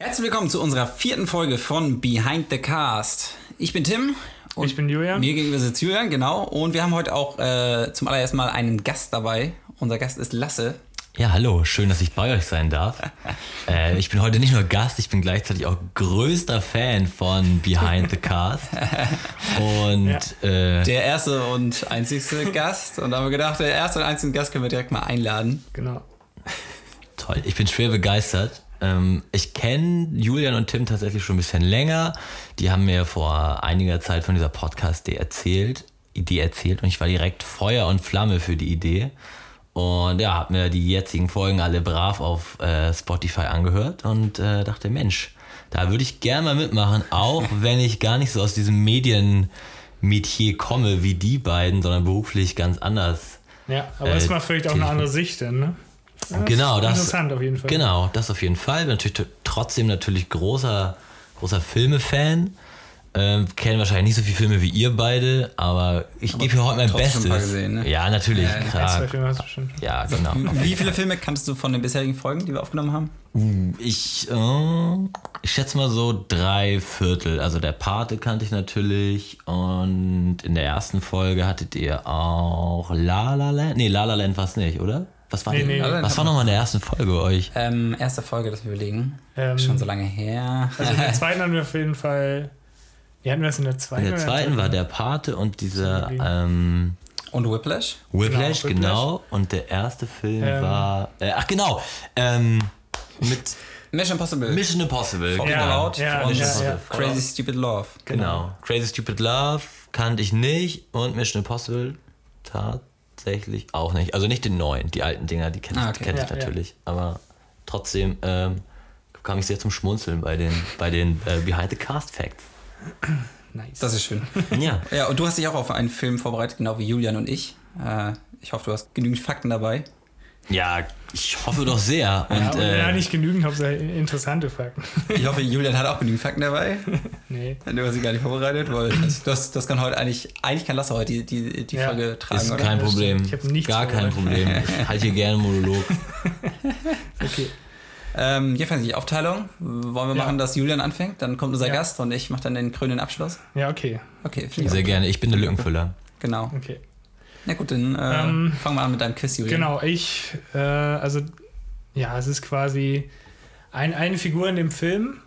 Herzlich willkommen zu unserer vierten Folge von Behind the Cast. Ich bin Tim. Und ich bin Julian. Mir gegenüber sitzt Julian, genau. Und wir haben heute auch äh, zum allerersten Mal einen Gast dabei. Unser Gast ist Lasse. Ja, hallo, schön, dass ich bei euch sein darf. äh, ich bin heute nicht nur Gast, ich bin gleichzeitig auch größter Fan von Behind the Cast. Und ja. äh, der erste und einzigste Gast. Und da haben wir gedacht, der erste und einzige Gast können wir direkt mal einladen. Genau. Toll, ich bin schwer begeistert. Ähm, ich kenne Julian und Tim tatsächlich schon ein bisschen länger. Die haben mir vor einiger Zeit von dieser Podcast-Idee erzählt, Idee erzählt und ich war direkt Feuer und Flamme für die Idee. Und ja, habe mir die jetzigen Folgen alle brav auf äh, Spotify angehört und äh, dachte, Mensch, da würde ich gerne mal mitmachen, auch wenn ich gar nicht so aus diesem Medienmetier komme wie die beiden, sondern beruflich ganz anders. Ja, aber äh, ist mal vielleicht auch eine andere Sicht, denn, ne? Das genau, das. Interessant auf jeden Fall. Genau, das auf jeden Fall. Bin natürlich trotzdem natürlich großer, großer Filme-Fan. Ähm, kennen wahrscheinlich nicht so viele Filme wie ihr beide, aber ich gebe hier heute mein Bestes. Gesehen, ne? Ja, natürlich. Ja, klar. ja, genau. Wie viele Filme kannst du von den bisherigen Folgen, die wir aufgenommen haben? Uh, ich, äh, ich schätze mal so drei Viertel. Also der Pate kannte ich natürlich und in der ersten Folge hattet ihr auch La La Land. Nee, La La Land war es nicht, oder? Was war, nee, nee. was war nochmal in der ersten Folge bei euch? Ähm, erste Folge, das wir überlegen. Ähm, Schon so lange her. Also in der zweiten haben wir auf jeden Fall. Wie hatten wir das in der zweiten? In der zweiten war der Pate und dieser. Ähm, und Whiplash? Whiplash, genau. genau. Und der erste Film ähm, war. Äh, ach, genau. Ähm, mit. Mission Impossible. Mission Impossible. Genau. Ja, ja, ja, ja, Crazy Stupid Love. Genau. genau. Crazy Stupid Love kannte ich nicht und Mission Impossible tat tatsächlich auch nicht. Also nicht den neuen, die alten Dinger, die kenne ah, okay. kenn ich ja, natürlich. Ja. Aber trotzdem ähm, kam ich sehr zum Schmunzeln bei den, bei den äh, Behind the Cast Facts. Nice. Das ist schön. Ja. ja, und du hast dich auch auf einen Film vorbereitet, genau wie Julian und ich. Äh, ich hoffe, du hast genügend Fakten dabei. Ja, ich hoffe doch sehr. Und, ja, äh, ja nicht genügend, Hauptsache interessante Fakten. Ich hoffe, Julian hat auch genügend Fakten dabei. nee. Du hast sie gar nicht vorbereitet, weil das, das kann heute eigentlich, eigentlich kann Lasse heute die, die, die ja. Folge tragen, Ist oder? kein Problem. Ich habe nichts Gar kein Problem. Ich halte hier gerne einen Monolog. okay. Ähm, hier fängt die Aufteilung. Wollen wir ja. machen, dass Julian anfängt? Dann kommt unser ja. Gast und ich mache dann den krönenden Abschluss. Ja, okay. Okay, Sehr gerne. Ich bin der Lückenfüller. Genau. Okay. Na gut, dann äh, ähm, fangen wir an mit deinem Quiz, Julian. Genau, ich, äh, also, ja, es ist quasi ein, eine Figur in dem Film.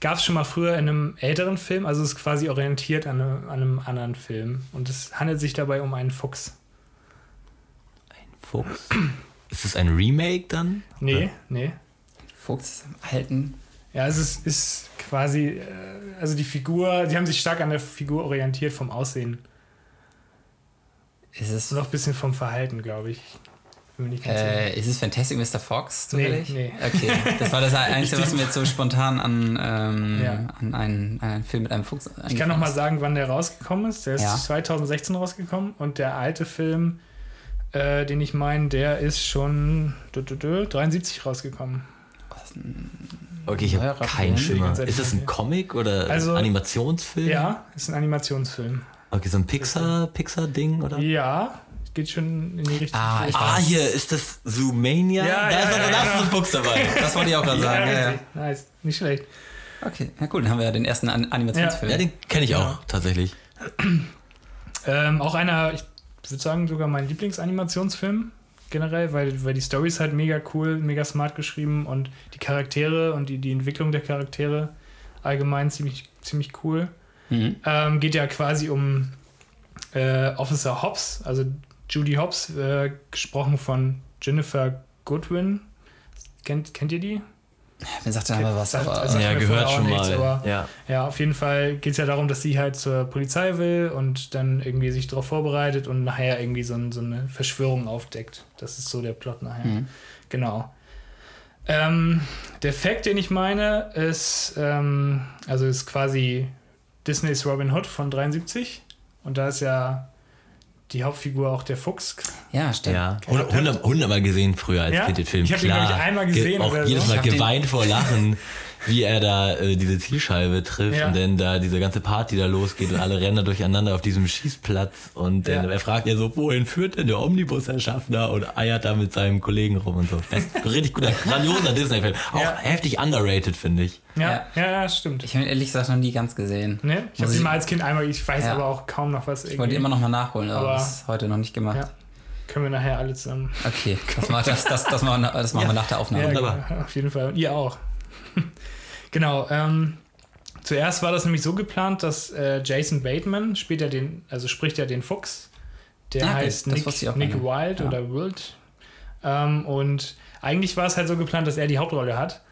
Gab es schon mal früher in einem älteren Film, also es ist quasi orientiert an, eine, an einem anderen Film. Und es handelt sich dabei um einen Fuchs. Ein Fuchs? ist es ein Remake dann? Nee, Oder? nee. Fuchs ist im alten. Ja, es ist, ist quasi, äh, also die Figur, die haben sich stark an der Figur orientiert vom Aussehen. Ist es noch ein bisschen vom Verhalten, glaube ich. Äh, ist es Fantastic Mr. Fox zufällig? Nee, nee. Okay, das war das Einzige, was mir jetzt so spontan an, ähm, ja. an, einen, einen, Film mit einem Fuchs Ich kann noch mal sagen, wann der rausgekommen ist. Der ist ja. 2016 rausgekommen und der alte Film, äh, den ich meine, der ist schon 73 rausgekommen. Okay, ich habe keinen Schimmer. Ist das ein Comic oder also, Animationsfilm? Ja, ist ein Animationsfilm. Okay, so ein Pixar, Pixar-Ding, oder? Ja, geht schon in die Richtung. Ah, ah hier ist das Zoomania. Ja, da ja, ist ja, ja, genau. ein Fuchs dabei. Das wollte ich auch gerade sagen. Ja, ja, Nice, nicht schlecht. Okay, ja cool, dann haben wir ja den ersten Animationsfilm. Ja, den kenne ich auch tatsächlich. Ähm, auch einer, ich würde sagen, sogar mein Lieblingsanimationsfilm generell, weil, weil die Story ist halt mega cool, mega smart geschrieben und die Charaktere und die, die Entwicklung der Charaktere allgemein ziemlich, ziemlich cool. Mhm. Ähm, geht ja quasi um äh, Officer Hobbs, also Judy Hobbs, äh, gesprochen von Jennifer Goodwin. Kennt, kennt ihr die? Mir sagt der Name was, aber also ja, gehört schon nichts, mal. Aber, ja. ja, auf jeden Fall geht es ja darum, dass sie halt zur Polizei will und dann irgendwie sich darauf vorbereitet und nachher irgendwie so, ein, so, eine Verschwörung aufdeckt. Das ist so der Plot nachher. Mhm. Genau. Ähm, der Fact, den ich meine, ist, ähm, also ist quasi Disneys Robin Hood von 73. Und da ist ja die Hauptfigur auch der Fuchs. Ja, stimmt. Ja, hundertmal gesehen früher als ja? Kind den Film. Ich habe ihn, ich, einmal gesehen. Ge auch jedes Mal geweint vor Lachen. wie er da äh, diese Zielscheibe trifft Ja. und dann da diese ganze Party da losgeht und alle rennen da durcheinander auf diesem Schießplatz und dann Ja. er fragt ja so, wohin führt denn der Omnibus, Herr Schaffner? Und eiert da mit seinem Kollegen rum und so. Best, richtig guter, grandioser Disney-Film. Auch Ja. heftig underrated, finde ich. Ja, ja, ja, stimmt. Ich habe ihn ehrlich gesagt noch nie ganz gesehen. Ne? Ich habe ihn mal als Kind einmal, ich weiß Ja. aber auch kaum noch was. Ich wollte immer noch mal nachholen, aber, Aber- das ist heute noch nicht gemacht. Ja. Können wir nachher alle zusammen. Okay, das, machen- das, das, das, machen, wir, das machen wir nach der Aufnahme. Ja, wunderbar. genau, auf jeden Fall. Und ihr auch. genau. Ähm, zuerst war das nämlich so geplant, dass äh, Jason Bateman spielt ja den, also spricht ja den Fuchs. Der Ah, okay, heißt das Nick, Nick. Wild Ja. oder Wild. Ähm, und eigentlich war es halt so geplant, dass er die Hauptrolle hat.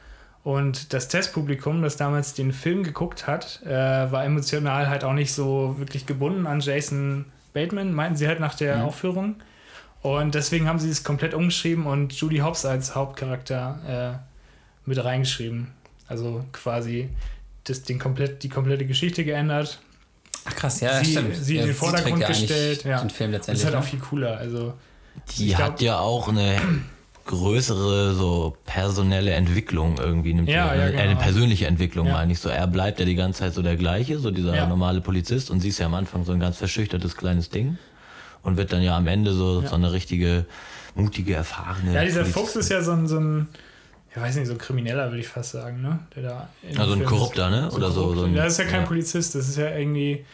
Und das Testpublikum, das damals den Film geguckt hat, äh, war emotional halt auch nicht so wirklich gebunden an Jason Bateman, meinten sie halt nach der Mhm. Aufführung. Und deswegen haben sie es komplett umgeschrieben und Judy Hopps als Hauptcharakter äh, mit reingeschrieben. Also quasi das, den komplett, die komplette Geschichte geändert. Ach krass, ja, Sie- stimmt. sie in ja, den Vordergrund gestellt, ja. Den Film Das ist letztendlich. halt auch ne? viel cooler. Also, Die glaub- hat ja auch eine größere so personelle Entwicklung irgendwie nimmt Ja, ja, genau. eine persönliche Entwicklung Ja. meine ich so er bleibt ja die ganze Zeit so der gleiche so dieser Ja. normale Polizist und sie ist ja am Anfang so ein ganz verschüchtertes kleines Ding und wird dann ja am Ende so Ja. so eine richtige mutige erfahrene ja, dieser Polizistin. Fuchs ist ja so ein, so ein, ich weiß nicht, so ein Krimineller, würde ich fast sagen, ne? Der da also ein Korrupter ne ist. oder so, so ein, Das ist ja kein. Polizist, das ist ja irgendwie,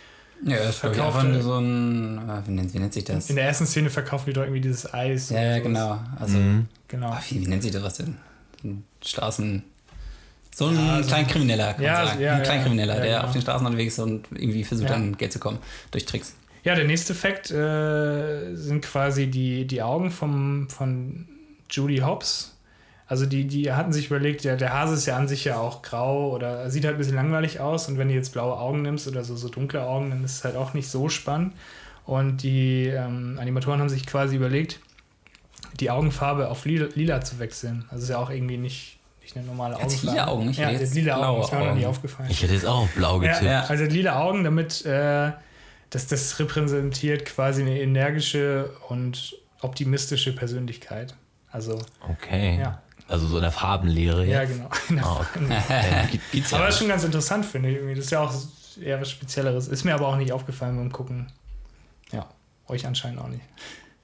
Ja, das Verkauft einfach nur so ein. äh, Wie nennt, wie nennt sich das? in der ersten Szene verkaufen die doch irgendwie dieses Eis. Ja, und ja, genau. Also, Mhm. Genau. ah, wie, wie nennt sich das was denn? Ein Straßen. So ein Ja, so- Kleinkrimineller, kann Ja, man sagen. ja, ein. Kleinkrimineller, Ja, der genau. auf den Straßen unterwegs ist und irgendwie versucht, Ja. an Geld zu kommen. Durch Tricks. Ja, der nächste Fakt äh, sind quasi die, die Augen vom, von Judy Hobbs. Also die, die hatten sich überlegt, der, der Hase ist ja an sich ja auch grau oder sieht halt ein bisschen langweilig aus und wenn du jetzt blaue Augen nimmst oder so, so dunkle Augen, dann ist es halt auch nicht so spannend. Und die ähm, Animatoren haben sich quasi überlegt, die Augenfarbe auf lila, lila zu wechseln. Also ist ja auch irgendwie nicht, nicht eine normale Augenfarbe. lila Augen? Ich Ja, hätte der jetzt lila Augen, blaue ist mir noch nie Augen. aufgefallen. ich hätte jetzt auch auf blau Ja, getippt ja. also lila Augen, damit äh, das, das repräsentiert quasi eine energische und optimistische Persönlichkeit. Also, okay ja, also so in der Farbenlehre ja, jetzt. genau. Ah, okay. äh, gibt- gibt's ja aber das ist schon ganz interessant, finde ich. irgendwie. Das ist ja auch eher was Spezielleres. Ist mir aber auch nicht aufgefallen beim Gucken. Ja, euch anscheinend auch nicht.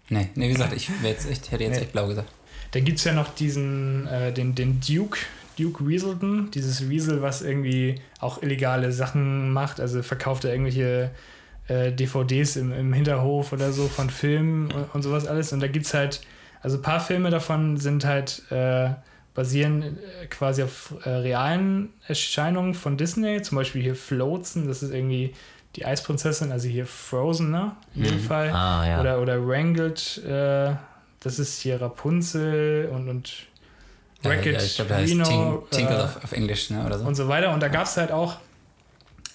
Nee, nee, wie gesagt, ich jetzt echt, hätte jetzt Nee. echt blau gesagt. Dann gibt es ja noch diesen, äh, den, den Duke, Duke Weaselton, dieses Weasel, was irgendwie auch illegale Sachen macht, also verkauft er irgendwelche äh, DVDs im, im Hinterhof oder so von Filmen und, und sowas alles. Und da gibt es halt, also ein paar Filme davon sind halt, äh, basieren äh, quasi auf äh, realen Erscheinungen von Disney, zum Beispiel hier Floatsen, das ist irgendwie die Eisprinzessin, also hier Frozen, ne? In dem Fall. ah ja Oder, oder Wrangled, äh, das ist hier Rapunzel und, und Wreck-It ja, ich Reno Tink, äh, auf, auf Englisch, ne? Oder so. und so weiter. Und da gab es halt auch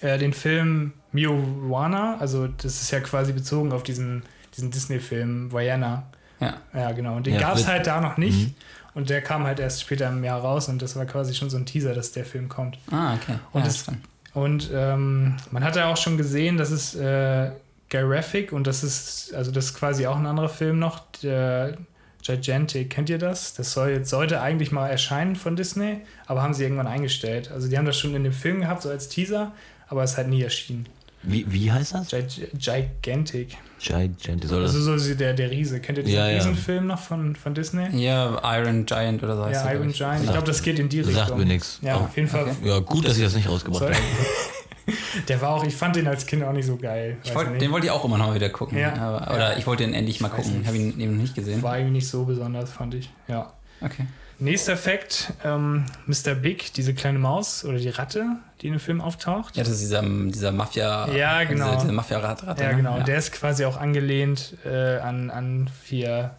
äh, den Film Moana, also das ist ja quasi bezogen auf diesen, diesen Disney-Film Vaiana. Ja. Ja, genau. Und den Ja, gab es halt da noch nicht. Mhm. Und der kam halt erst später im Jahr raus und das war quasi schon so ein Teaser, dass der Film kommt. Ah, okay. Und ja, das-. Und ähm, man hat ja auch schon gesehen, das ist äh, Graphic und das ist, also das ist quasi auch ein anderer Film noch, der Gigantic, kennt ihr das? Das soll jetzt, sollte eigentlich mal erscheinen von Disney, aber haben sie irgendwann eingestellt. Also die haben das schon in dem Film gehabt, so als Teaser, aber es ist halt nie erschienen. Wie, wie heißt das Gig Gigantic. Soll das Also so der, der Riese. Kennt ihr diesen Ja, ja. Riesenfilm noch von, von Disney? Ja, Iron Giant oder so heißt Ja, Iron. Giant. Ich glaube, das geht in die Richtung. sagt mir nichts Ja, Oh. auf jeden Fall. Okay. ja gut dass ich das nicht rausgebracht habe Der war auch, ich fand den als Kind auch nicht so geil. Wollt, nicht. den wollte ich auch immer noch mal wieder gucken. Ja. Aber, oder ich wollte ihn endlich mal gucken. Ich habe ihn eben noch nicht gesehen. War irgendwie nicht so besonders, fand ich. Ja. Okay. Nächster Fakt: ähm, Mr. Big, diese kleine Maus oder die Ratte, die in dem Film auftaucht. Ja, das ist dieser, dieser Mafia. Ja, genau. Diese, diese Mafia-Ratte. Ja, ne? genau. Der ist quasi auch angelehnt äh, an, an hier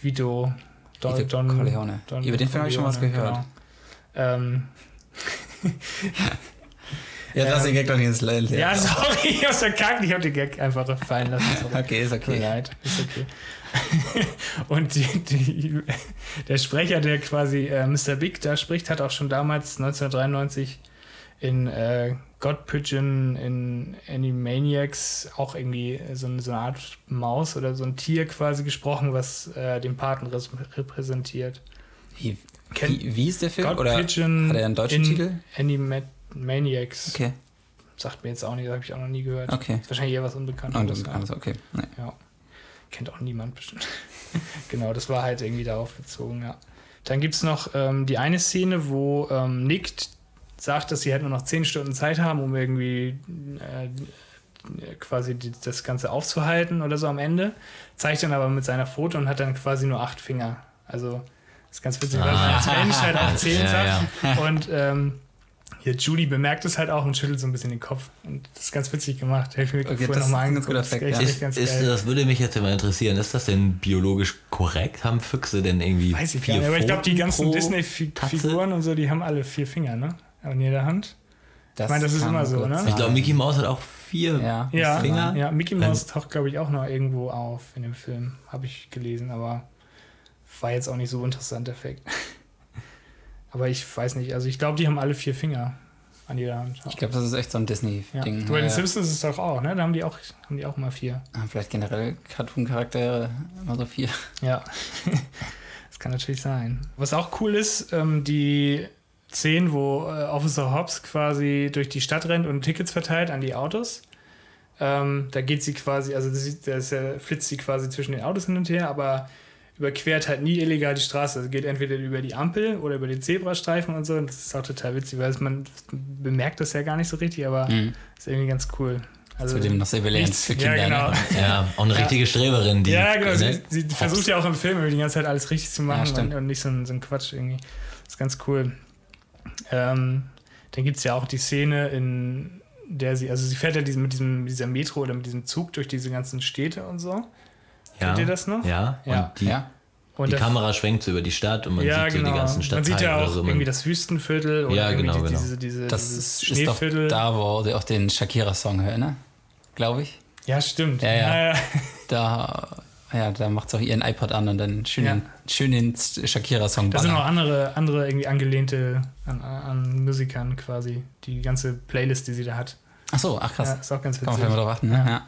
Vito Don, Vito Don, Corleone. Über den Film habe ich schon was gehört. Genau. Ähm, Ja, lass den Gag doch nicht ins Leid. ja, sorry, ich hab's verkackt. Ich hab den Gag einfach fallen lassen. Sorry. Okay, ist Tut okay. leid, ist okay. Und die, die, der Sprecher, der quasi äh, Mr. Big da spricht, hat auch schon damals 1993 in äh, God Pigeon, in Animaniacs auch irgendwie so, eine- so eine Art Maus oder so ein Tier quasi gesprochen, was äh, den Paten repräsentiert. Wie, Wie, wie ist der Film? God Oder Pigeon hat er einen deutschen in Titel? Animaniacs. Okay. Sagt mir jetzt auch nicht, habe ich auch noch nie gehört. Okay. Ist wahrscheinlich eher was Unbekanntes. Und dann kann es okay. Nee. Ja. Kennt auch niemand bestimmt. genau, das war halt irgendwie darauf bezogen, ja. Dann gibt es noch ähm, die eine Szene, wo ähm, Nick sagt, dass sie halt nur noch 10 Stunden Zeit haben, um irgendwie äh, quasi die, das Ganze aufzuhalten oder so am Ende. Zeigt dann aber mit seiner Foto und hat dann quasi nur acht Finger. Also, das ist ganz witzig, weil man als Mensch halt auch 10 Ja, sagt. Und ähm, hier Judy bemerkt es halt auch und schüttelt so ein bisschen den Kopf. Und das ist ganz witzig gemacht. Hätte ich mir Okay, das nochmal ist ein ganz angeguckt. Das ist Fact, echt, ja. Ist, das würde mich jetzt immer interessieren. Ist das denn biologisch korrekt? Haben Füchse denn irgendwie Weiß ich vier gar nicht, aber ich glaube, die ganzen Disney-Figuren und so, die haben alle vier Finger, ne? An jeder Hand. Das meine, das ist immer so, ne? Ich glaube, Mickey Mouse hat auch vier. Ja. Ja, Finger? ja Mickey Mouse taucht, glaube ich, auch noch irgendwo auf in dem Film. Habe ich gelesen, aber war jetzt auch nicht so interessant, der Fact. Aber ich weiß nicht, also ich glaube, die haben alle vier Finger an jeder Hand. Ich glaube, das ist echt so ein ja. Disney-Ding. Bei den Ja, Simpsons ist es doch auch, ne? Da haben die auch, haben die auch mal vier. ja. Vielleicht generell Cartoon-Charaktere immer so viel. Ja, das kann natürlich sein. Was auch cool ist, ähm, die Szenen, wo äh, Officer Hobbs quasi durch die Stadt rennt und Tickets verteilt an die Autos. Ähm, da geht sie quasi, also ja, flitzt sie quasi zwischen den Autos hin und her, aber überquert halt nie illegal die Straße. Also geht entweder über die Ampel oder über den Zebrastreifen und so. Und das ist auch total witzig, weil man bemerkt das ja gar nicht so richtig, aber Mhm. ist irgendwie ganz cool. Also, Zudem noch Surveillance nichts- für ja, Kinder. genau. Ne? Ja, auch eine richtige Streberin, die. Ja, genau. Sie, ne? sie versucht ja auch im Film die ganze Zeit alles richtig zu machen stimmt. und, und nicht so ein, so ein Quatsch irgendwie. Das ist ganz cool. Ähm, dann gibt es ja auch die Szene, in der sie, also sie fährt ja diesen, mit diesem, dieser Metro oder mit diesem Zug durch diese ganzen Städte und so. Ja. Kennt ihr das noch? Ja, Ja. und die, Ja. Und die Kamera schwenkt so über die Stadt und man ja, sieht so genau. die ganzen Man Stadtteile sieht ja auch oder so. Man- irgendwie das Wüstenviertel oder Ja, irgendwie genau, die, genau. diese, diese, Das dieses ist, ist doch Schneeviertel. da, wo sie auch den Shakira-Song hören, ne? Glaube ich. Ja, stimmt. Ja, ja. ja. Da, ja, da macht sie auch ihren iPod an und dann schön, Ja. den, schön den Shakira-Song Da sind noch ballern. andere, andere irgendwie angelehnte an, an Musikern quasi. Die ganze Playlist, die sie da hat. Ach so, ach krass. Ja, ist auch ganz Kann man witzig. vielleicht mal drauf achten, ne?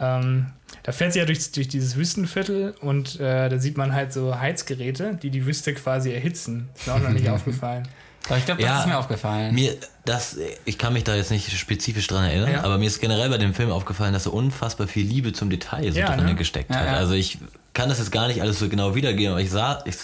Ja. Ähm, da fährt sie ja durch, durch dieses Wüstenviertel und äh, da sieht man halt so Heizgeräte, die die Wüste quasi erhitzen. Ist mir auch noch nicht aufgefallen. Aber ich glaube, das Ja. ist mir aufgefallen. Mir, das, ich kann mich da jetzt nicht spezifisch dran erinnern, Ja. aber mir ist generell bei dem Film aufgefallen, dass er unfassbar viel Liebe zum Detail so Ja, drin ne? gesteckt Ja, hat. ja. Also ich kann das jetzt gar nicht alles so genau wiedergeben, aber ich sah, ich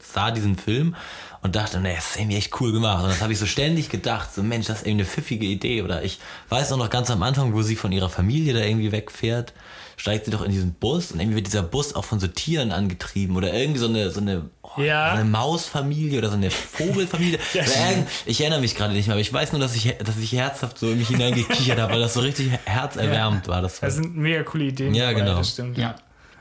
sah diesen Film und dachte, nee, das ist irgendwie echt cool gemacht. Und das habe ich so ständig gedacht, so Mensch, das ist irgendwie eine pfiffige Idee. Oder ich weiß auch noch ganz am Anfang, wo sie von ihrer Familie da irgendwie wegfährt, steigt sie doch in diesen Bus und irgendwie wird dieser Bus auch von so Tieren angetrieben oder irgendwie so eine, so eine, oh, Ja. so eine Mausfamilie oder so eine Vogelfamilie. Ja, irgend- ich erinnere mich gerade nicht mehr, aber ich weiß nur, dass ich, dass ich herzhaft so in mich hineingekichert habe, weil das so richtig herzerwärmend war. Das war Das sind mega coole Ideen. Ja, dabei, genau. Das stimmt. Ja.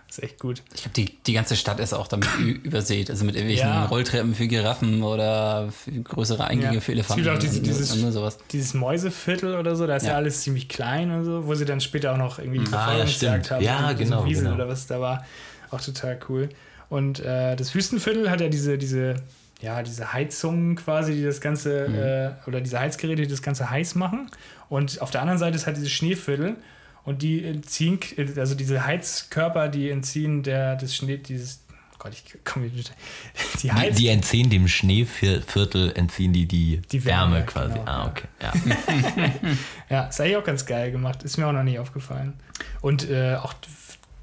Ist echt gut. Ich glaube, die, die ganze Stadt ist auch damit übersät. Also mit irgendwelchen Ja. Rolltreppen für Giraffen oder für größere Eingänge Ja. für Es Elefanten. gibt auch diese- dieses-. Dieses Mäuseviertel oder so, da ist ja, Ja. alles ziemlich klein und so, wo sie dann später auch noch irgendwie die Ah, ja, Verfolgungsjagd haben. Ja, genau, Wiesel genau. oder was da war. Auch total cool. Und äh, das Wüstenviertel hat ja diese, diese, ja, diese Heizungen quasi, die das Ganze, Mhm. äh, oder diese Heizgeräte, die das Ganze heiß machen. Und auf der anderen Seite ist halt dieses Schneeviertel. Und die entziehen, also diese Heizkörper, die entziehen der, des Schnee, dieses, oh Gott, ich komme nicht. Die die, Heiz, die entziehen dem Schneeviertel, entziehen die die, Die Wärme, Wärme, quasi. genau, ah, ja. okay. Ja. Ja, ist eigentlich auch ganz geil gemacht. Ist mir auch noch nicht aufgefallen. Und äh, auch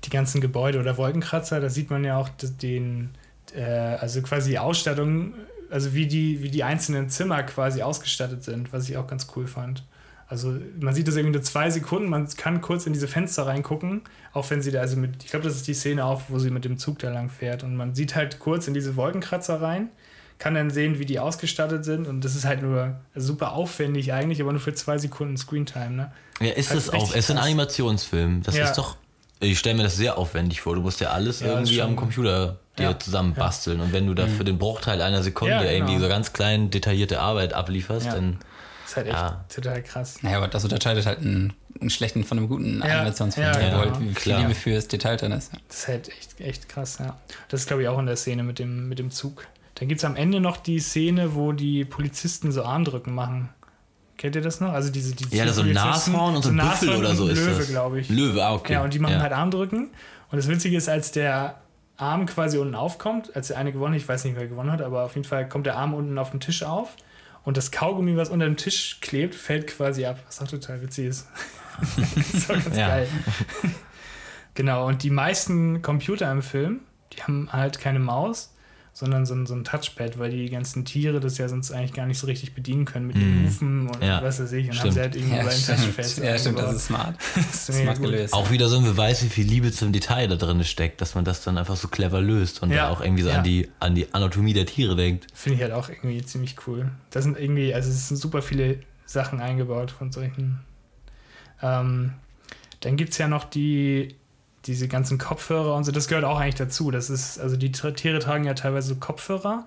die ganzen Gebäude oder Wolkenkratzer, da sieht man ja auch den, äh, also quasi die Ausstattung, also wie die, wie die einzelnen Zimmer quasi ausgestattet sind, was ich auch ganz cool fand. Also man sieht das irgendwie nur zwei Sekunden, man kann kurz in diese Fenster reingucken, auch wenn sie da, also mit, ich glaube, das ist die Szene auch, wo sie mit dem Zug da lang fährt und man sieht halt kurz in diese Wolkenkratzer rein, kann dann sehen, wie die ausgestattet sind und das ist halt nur super aufwendig eigentlich, aber nur für zwei Sekunden Screentime, ne? ja, ist Halt es auch. Es ist ein. Animationsfilm. Das Ja. ist doch. Ich stelle mir das sehr aufwendig vor. Du musst ja alles Ja, irgendwie am Computer dir Ja, zusammenbasteln. Und wenn du da für den Bruchteil einer Sekunde genau. irgendwie so ganz klein detaillierte Arbeit ablieferst, dann. Das ist halt echt Ja. total krass. Naja, aber das unterscheidet halt einen, einen schlechten von einem guten Ja, Animationsfilm, ja, der genau. halt wie viel. Liebe fürs Detail drin ist. Das ist halt echt, echt krass, ja. Das ist, glaube ich, auch in der Szene mit dem, mit dem Zug. Dann gibt es am Ende noch die Szene, wo die Polizisten so Armdrücken machen. Kennt ihr das noch? Also diese die Ja, so Nashorn und so ein Büffel oder so und ist Löwe, das. glaube ich. Löwe, ah, okay. Ja, und die machen halt Armdrücken. Und das Witzige ist, als der Arm quasi unten aufkommt, als der eine gewonnen hat, ich weiß nicht, wer gewonnen hat, aber auf jeden Fall kommt der Arm unten auf den Tisch auf und das Kaugummi, was unter dem Tisch klebt, fällt quasi ab, was auch total witzig ist. das ist auch ganz Ja. geil. genau, und die meisten Computer im Film, die haben halt keine Maus, sondern so ein, so ein Touchpad, weil die ganzen Tiere das ja sonst eigentlich gar nicht so richtig bedienen können mit den Mhm. Hufen und Ja, was weiß ich. Und haben stimmt. sie halt irgendwie Ja, stimmt. Touchpads Ja, stimmt, das ist smart. Das ist Smart gelöst. Auch wieder so ein Beweis, wie viel Liebe zum Detail da drin steckt, dass man das dann einfach so clever löst und Ja, da auch irgendwie so ja. an, die, an die Anatomie der Tiere denkt. Finde ich halt auch irgendwie ziemlich cool. Da sind irgendwie, also es sind super viele Sachen eingebaut von solchen. Ähm, dann gibt es ja noch die, diese ganzen Kopfhörer und so, das gehört auch eigentlich dazu. Das ist, also die Tiere tragen ja teilweise so Kopfhörer.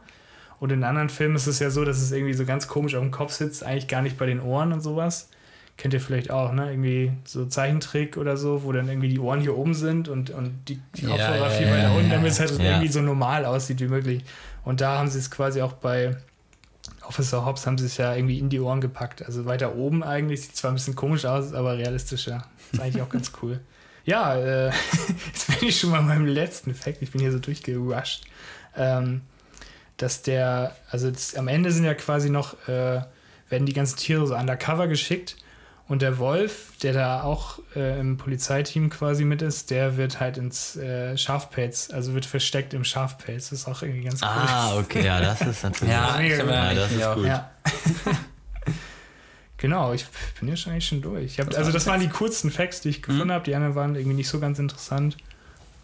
Und in anderen Filmen ist es ja so, dass es irgendwie so ganz komisch auf dem Kopf sitzt, eigentlich gar nicht bei den Ohren und sowas. Kennt ihr vielleicht auch, ne? Irgendwie so Zeichentrick oder so, wo dann irgendwie die Ohren hier oben sind und, und die die Ja, Kopfhörer ja, viel weiter ja, unten, damit es halt irgendwie so normal aussieht wie möglich. Und da haben sie es quasi auch bei Officer Hobbs haben sie es ja irgendwie in die Ohren gepackt. Also weiter oben eigentlich, sieht zwar ein bisschen komisch aus, aber realistischer. Ist eigentlich auch ganz cool. Ja, äh, jetzt bin ich schon mal beim letzten Fact. Ich bin hier so durchgerusht. Ähm, dass der, also das, am Ende sind ja quasi noch, äh, werden die ganzen Tiere so undercover geschickt und der Wolf, der da auch äh, im Polizeiteam quasi mit ist, der wird halt ins äh, Schafpelz, also wird versteckt im Schafpelz. Das ist auch irgendwie ganz cool. Ah, okay, ja, das ist natürlich. Ja, Ja, das ist gut. Ja. genau, ich bin hier schon eigentlich schon durch. Ich hab, Das also das waren die coolsten Facts, die ich gefunden Mhm. habe. Die anderen waren irgendwie nicht so ganz interessant.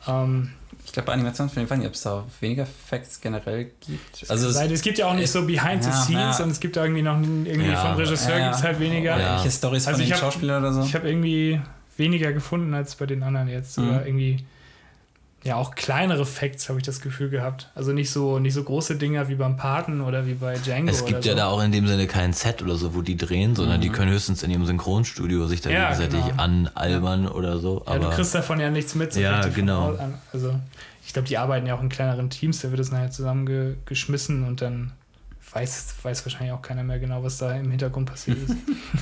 Ähm, Ich glaube, bei Animationsfilmen, ich weiß nicht, ob es da weniger Facts generell gibt. Also es, es gibt ja auch nicht es- so Behind the ja, Scenes ja. und es gibt irgendwie noch irgendwie Ja, vom Regisseur ja, gibt es halt weniger. Ja. irgendwelche Stories Also von ich den Schauspielern oder so. Ich habe irgendwie weniger gefunden als bei den anderen jetzt. Mhm. Oder irgendwie, ja, auch kleinere Facts habe ich das Gefühl gehabt. Also nicht so, nicht so große Dinger wie beim Paten oder wie bei Django. Es gibt ja so. da auch in dem Sinne kein Set oder so, wo die drehen, sondern die können höchstens in ihrem Synchronstudio sich da Ja, gegenseitig genau. analbern oder so. Ja, du Aber kriegst davon ja nichts mit. So Ja, genau. Also, ich glaube, die arbeiten ja auch in kleineren Teams, da wird es nachher zusammengeschmissen und dann weiß, weiß wahrscheinlich auch keiner mehr genau, was da im Hintergrund passiert ist.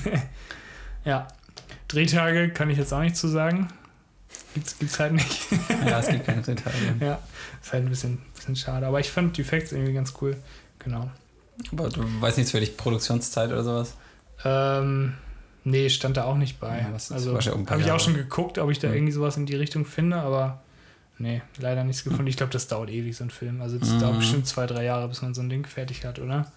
ja. Drehtage kann ich jetzt auch nicht zu sagen. Gibt's, gibt's halt nicht. ja, es gibt keine Details. ja, ist halt ein bisschen, bisschen schade. Aber ich fand die Facts irgendwie ganz cool. Genau. Aber du weißt nichts für dich, Produktionszeit oder sowas? Ähm, nee, stand da auch nicht bei. Ja, also habe ich auch schon geguckt, ob ich da Mhm. irgendwie sowas in die Richtung finde, aber nee, leider nichts gefunden. Ich glaube, das dauert ewig, so ein Film. Also das Mhm. dauert bestimmt zwei, drei Jahre, bis man so ein Ding fertig hat, oder?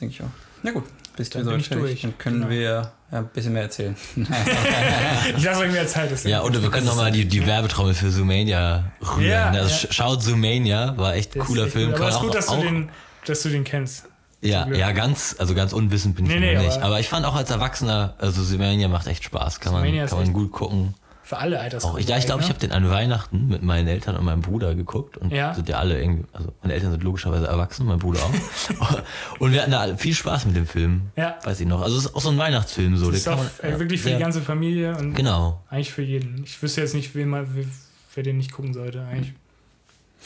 Denke ich auch. Na gut, bist du Dann so bin ich fertig. durch. Dann können Genau. wir ja ein bisschen mehr erzählen. Ich lasse euch mehr Zeit. deswegen. ja, oder wir können nochmal die, die Werbetrommel für Zoomania rühren. Ja, also ja. Schaut Zoomania, war echt ist cooler echt Film. gut. Aber es ist man gut, dass, auch, du den, dass du den kennst. ja, ja, ganz, also ganz unwissend bin ich Nee, noch nee, nicht. aber- Aber, ich fand auch als Erwachsener, also Zoomania macht echt Spaß. Kann man, Zoomania ist kann man gut gucken. Für alle Auch Altersgruppen. ich, ja, ich glaube, ich ne? habe den an Weihnachten mit meinen Eltern und meinem Bruder geguckt und Ja. sind ja alle irgendwie, also meine Eltern sind logischerweise erwachsen, mein Bruder auch. und wir hatten da viel Spaß mit dem Film. Ja. Weiß ich noch. Also es ist auch so ein Weihnachtsfilm so. Das ist auch man, äh, ja, wirklich für die ganze Familie und Genau. eigentlich für jeden. Ich wüsste jetzt nicht, wen man, wer, wer den nicht gucken sollte. Eigentlich.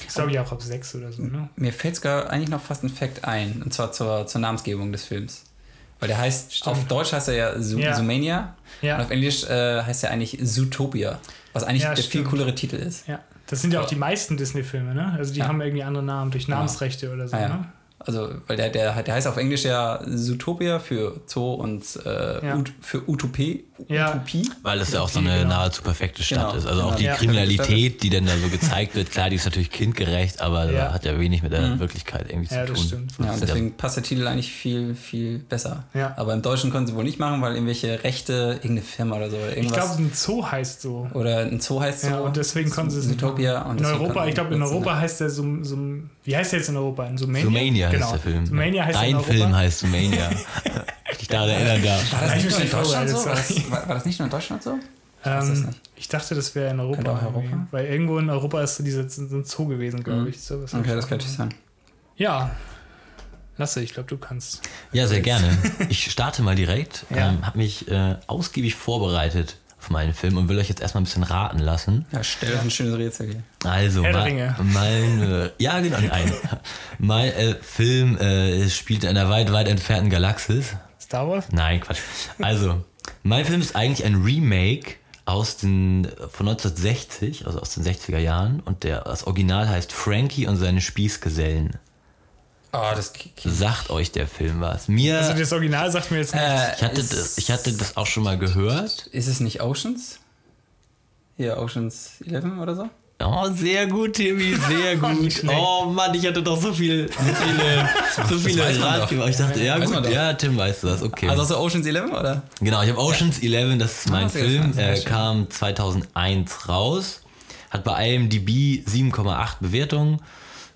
Ich glaube, ja auch ab sechs oder so, ne? Mir fällt sogar eigentlich noch fast ein Fact ein, und zwar zur, zur Namensgebung des Films. Weil der heißt, Stimmt. auf Deutsch heißt er ja, Zo Ja. Zoomania und Ja, auf Englisch äh, heißt er eigentlich Zootopia, was eigentlich Ja, der viel coolere Titel ist. ja. Das sind ja auch die meisten Disney-Filme, ne? Also die Ja. haben irgendwie andere Namen durch Genau. Namensrechte oder so, Ah, ja. ne? Also, weil der, der, der heißt auf Englisch ja Zootopia für Zoo und äh, Ja. Ut für Utopie. Ja. Utopie. Weil das ja auch so eine Genau. nahezu perfekte Stadt Genau. ist. Also auch die Ja. Kriminalität, die dann da so gezeigt wird, klar, die ist natürlich kindgerecht, aber Ja. hat ja wenig mit der Mhm. Wirklichkeit irgendwie Ja, zu das tun. stimmt. Ja, und deswegen passt der Titel eigentlich viel, viel besser. Ja. Aber im Deutschen konnten sie wohl nicht machen, weil irgendwelche Rechte, irgendeine Firma oder so, oder Ich irgendwas. glaube, ein Zoo heißt so. oder ein Zoo heißt so. Ja, und deswegen konnten sie es nicht Zootopia. machen. Und In Europa, ich glaube, in Europa heißt der so, so wie heißt der jetzt in Europa? In Sumania? Zoomania genau. heißt der Film. Zoomania heißt in Dein. Film heißt Zoomania. ich daran erinnern darf. War das nicht in Ich Deutschland so? War war, das nicht nur in Deutschland so? das Ähm, ich dachte, das wäre in Europa. Europa? Weil irgendwo in Europa ist so dieser so ein Zoo gewesen, glaube Mhm. ich. So, was Okay, das könnte ich sein. Ja. Lasse, ich glaube, du kannst. Ja, sehr gerne. Ich starte mal direkt. Ja. Ähm, habe mich äh, ausgiebig vorbereitet auf meinen Film und will euch jetzt erstmal ein bisschen raten lassen. Ja, stell ein schönes Rätsel hier. Also, mein, mein äh, ja genau, nein. mein äh, Film äh, spielt in einer weit, weit entfernten Galaxis. Star Wars? Nein, Quatsch. Also, mein Film ist eigentlich ein Remake aus den, von 1960, also aus den 60er Jahren. Und der, das Original heißt Frankie und seine Spießgesellen. Oh, das Sagt euch der Film was? Mir, Also das Original sagt mir jetzt nichts. äh, ich, hatte ist, das, ich hatte das auch schon mal gehört. Ist es nicht Oceans? Hier, Oceans 11 oder so? Oh, sehr gut, Timmy, sehr gut. Oh Mann, ich hatte doch so viel, so viele, so viele. Ratgeber. Ich dachte, ja Weiß gut, ja, Tim weiß das, okay. Also hast du Oceans 11 oder? Genau, ich habe Oceans 11, das ist mein Ah, Film, äh, kam 2001 raus, hat bei IMDb 7,8 Bewertungen.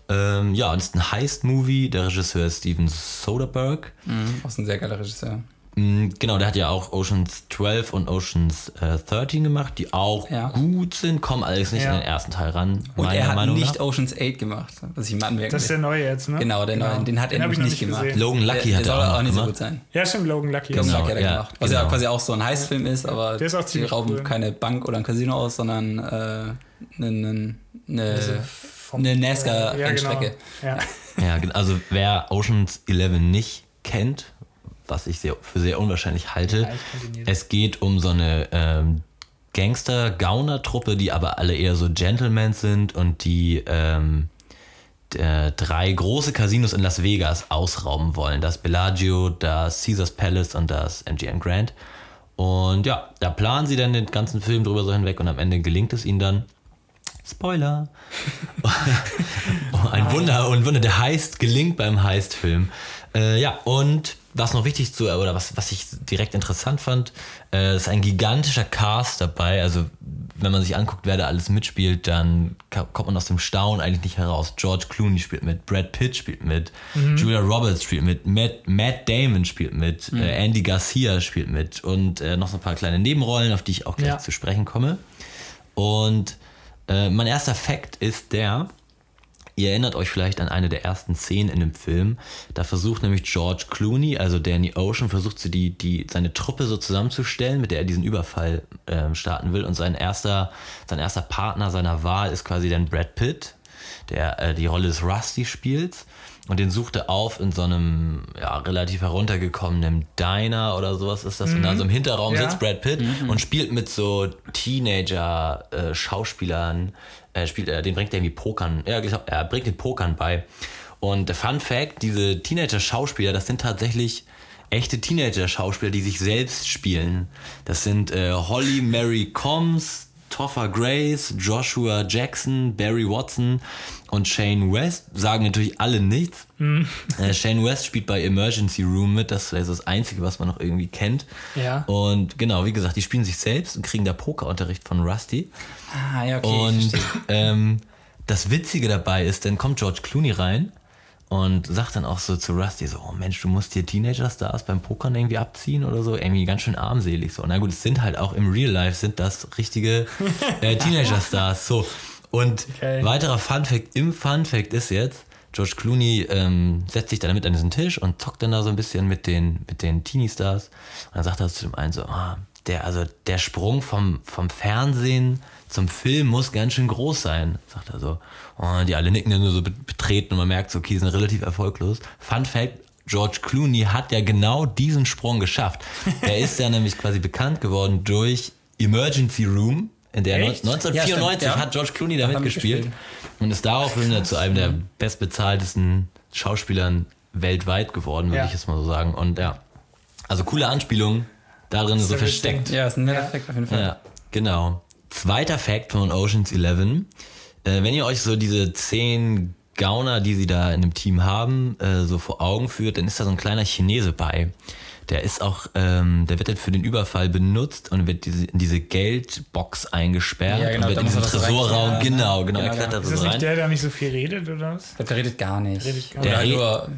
Ähm, ja, und ist ein Heist-Movie, der Regisseur ist Steven Soderbergh. Mhm. Auch ein sehr geiler Regisseur. Mm, Genau, der hat ja auch Oceans 12 und Oceans äh, 13 gemacht, die auch Ja. gut sind, kommen allerdings nicht Ja. in den ersten Teil ran, Und er hat Meinung nicht nach. Oceans 8 gemacht, was ich mal anmerken Das ist der neue jetzt, ne? Genau, der neue, den hat er hab ich nämlich nicht gemacht. gesehen. Logan Lucky der, hat der er soll auch auch nicht so gemacht. gut sein. Ja, stimmt, Logan Lucky. Genau, Genau, hat er ja, gemacht. Was genau. ja quasi auch so ein Heistfilm ist, aber Der ist auch die rauben cool. keine Bank oder ein Casino aus, sondern äh, eine, eine, eine Ja, genau. NASCAR-Rennstrecke. Ja. Ja, gen- also wer Oceans 11 nicht kennt, was ich sehr, für sehr unwahrscheinlich halte, Ja, es geht um so eine ähm, Gangster-Gauner-Truppe, die aber alle eher so Gentlemen sind und die ähm, d- drei große Casinos in Las Vegas ausrauben wollen. Das Bellagio, das Caesars Palace und das MGM Grand. Und ja, da planen sie dann den ganzen Film drüber so hinweg und am Ende gelingt es ihnen dann. Spoiler. Ein Wunder und Wunder, der Heist gelingt beim Heist-Film. Äh, ja, und was noch wichtig zu, oder was, was ich direkt interessant fand, äh, ist ein gigantischer Cast dabei. Also, wenn man sich anguckt, wer da alles mitspielt, dann kommt man aus dem Staunen eigentlich nicht heraus. George Clooney spielt mit, Brad Pitt spielt mit, Julia Roberts spielt mit, Matt, Matt Damon spielt mit, äh, Andy Garcia spielt mit und äh, noch so ein paar kleine Nebenrollen, auf die ich auch gleich Ja. zu sprechen komme. Und äh, mein erster Fakt ist der, ihr erinnert euch vielleicht an eine der ersten Szenen in dem Film. Da versucht nämlich George Clooney, also Danny Ocean, versucht sie die, die, seine Truppe so zusammenzustellen, mit der er diesen Überfall ähm, starten will. Und sein erster, sein erster Partner seiner Wahl ist quasi dann Brad Pitt, der äh, die Rolle des Rusty spielt. Und den sucht er auf in so einem ja, relativ heruntergekommenen Diner oder sowas ist das. Und da so im Hinterraum Ja. sitzt Brad Pitt und spielt mit so Teenager-Schauspielern, äh, spielt er, den bringt er irgendwie Pokern, ja, er bringt den Pokern bei. Und Fun Fact, diese Teenager-Schauspieler, das sind tatsächlich echte Teenager-Schauspieler, die sich selbst spielen. Das sind äh, Holly Mary Combs, Topher Grace, Joshua Jackson, Barry Watson und Shane West. Sagen natürlich alle nichts. Äh, Shane West spielt bei Emergency Room mit, das ist das Einzige, was man noch irgendwie kennt. Ja. Und genau, wie gesagt, die spielen sich selbst und kriegen da Pokerunterricht von Rusty. Ah, ja, okay. Und ähm, das Witzige dabei ist, dann kommt George Clooney rein und sagt dann auch so zu Rusty so, oh Mensch, du musst hier Teenager-Stars beim Pokern irgendwie abziehen oder so, irgendwie ganz schön armselig so. Na gut, es sind halt auch im Real Life sind das richtige äh, Teenager-Stars. So. Und Okay. weiterer Fun-Fact im Fun-Fact ist jetzt, George Clooney ähm, setzt sich dann damit an diesen Tisch und zockt dann da so ein bisschen mit den, mit den Teenie-Stars. Und dann sagt er zu dem einen so, ah, der, also der Sprung vom, vom Fernsehen zum Film muss ganz schön groß sein, sagt er so. Und die alle nicken dann nur so be- betreten und man merkt so, okay, die sind relativ erfolglos. Fun Fact, George Clooney hat ja genau diesen Sprung geschafft. Er ist ja nämlich quasi bekannt geworden durch Emergency Room, in der Echt? 1994 Ja, stimmt, hat George Clooney da mitgespielt und ist daraufhin zu einem der bestbezahltesten Schauspielern weltweit geworden, würde ich jetzt mal so sagen. Und ja, also coole Anspielung darin so versteckt. Ja, ist ein netter. Fact auf jeden Fall. Ja, genau. Zweiter Fact von Ocean's 11. Äh, wenn ihr euch so diese zehn Gauner, die sie da in dem Team haben, äh, so vor Augen führt, dann ist da so ein kleiner Chinese bei. Der ist auch, ähm, der wird dann für den Überfall benutzt und wird diese, in diese Geldbox eingesperrt Ja, genau, und wird in diesen Tresorraum, rein- genau, genau, Genau, er klettert Ist so das nicht rein. der, der nicht so viel redet, oder was? Der redet gar nicht. Redet gar Oder nicht. nur,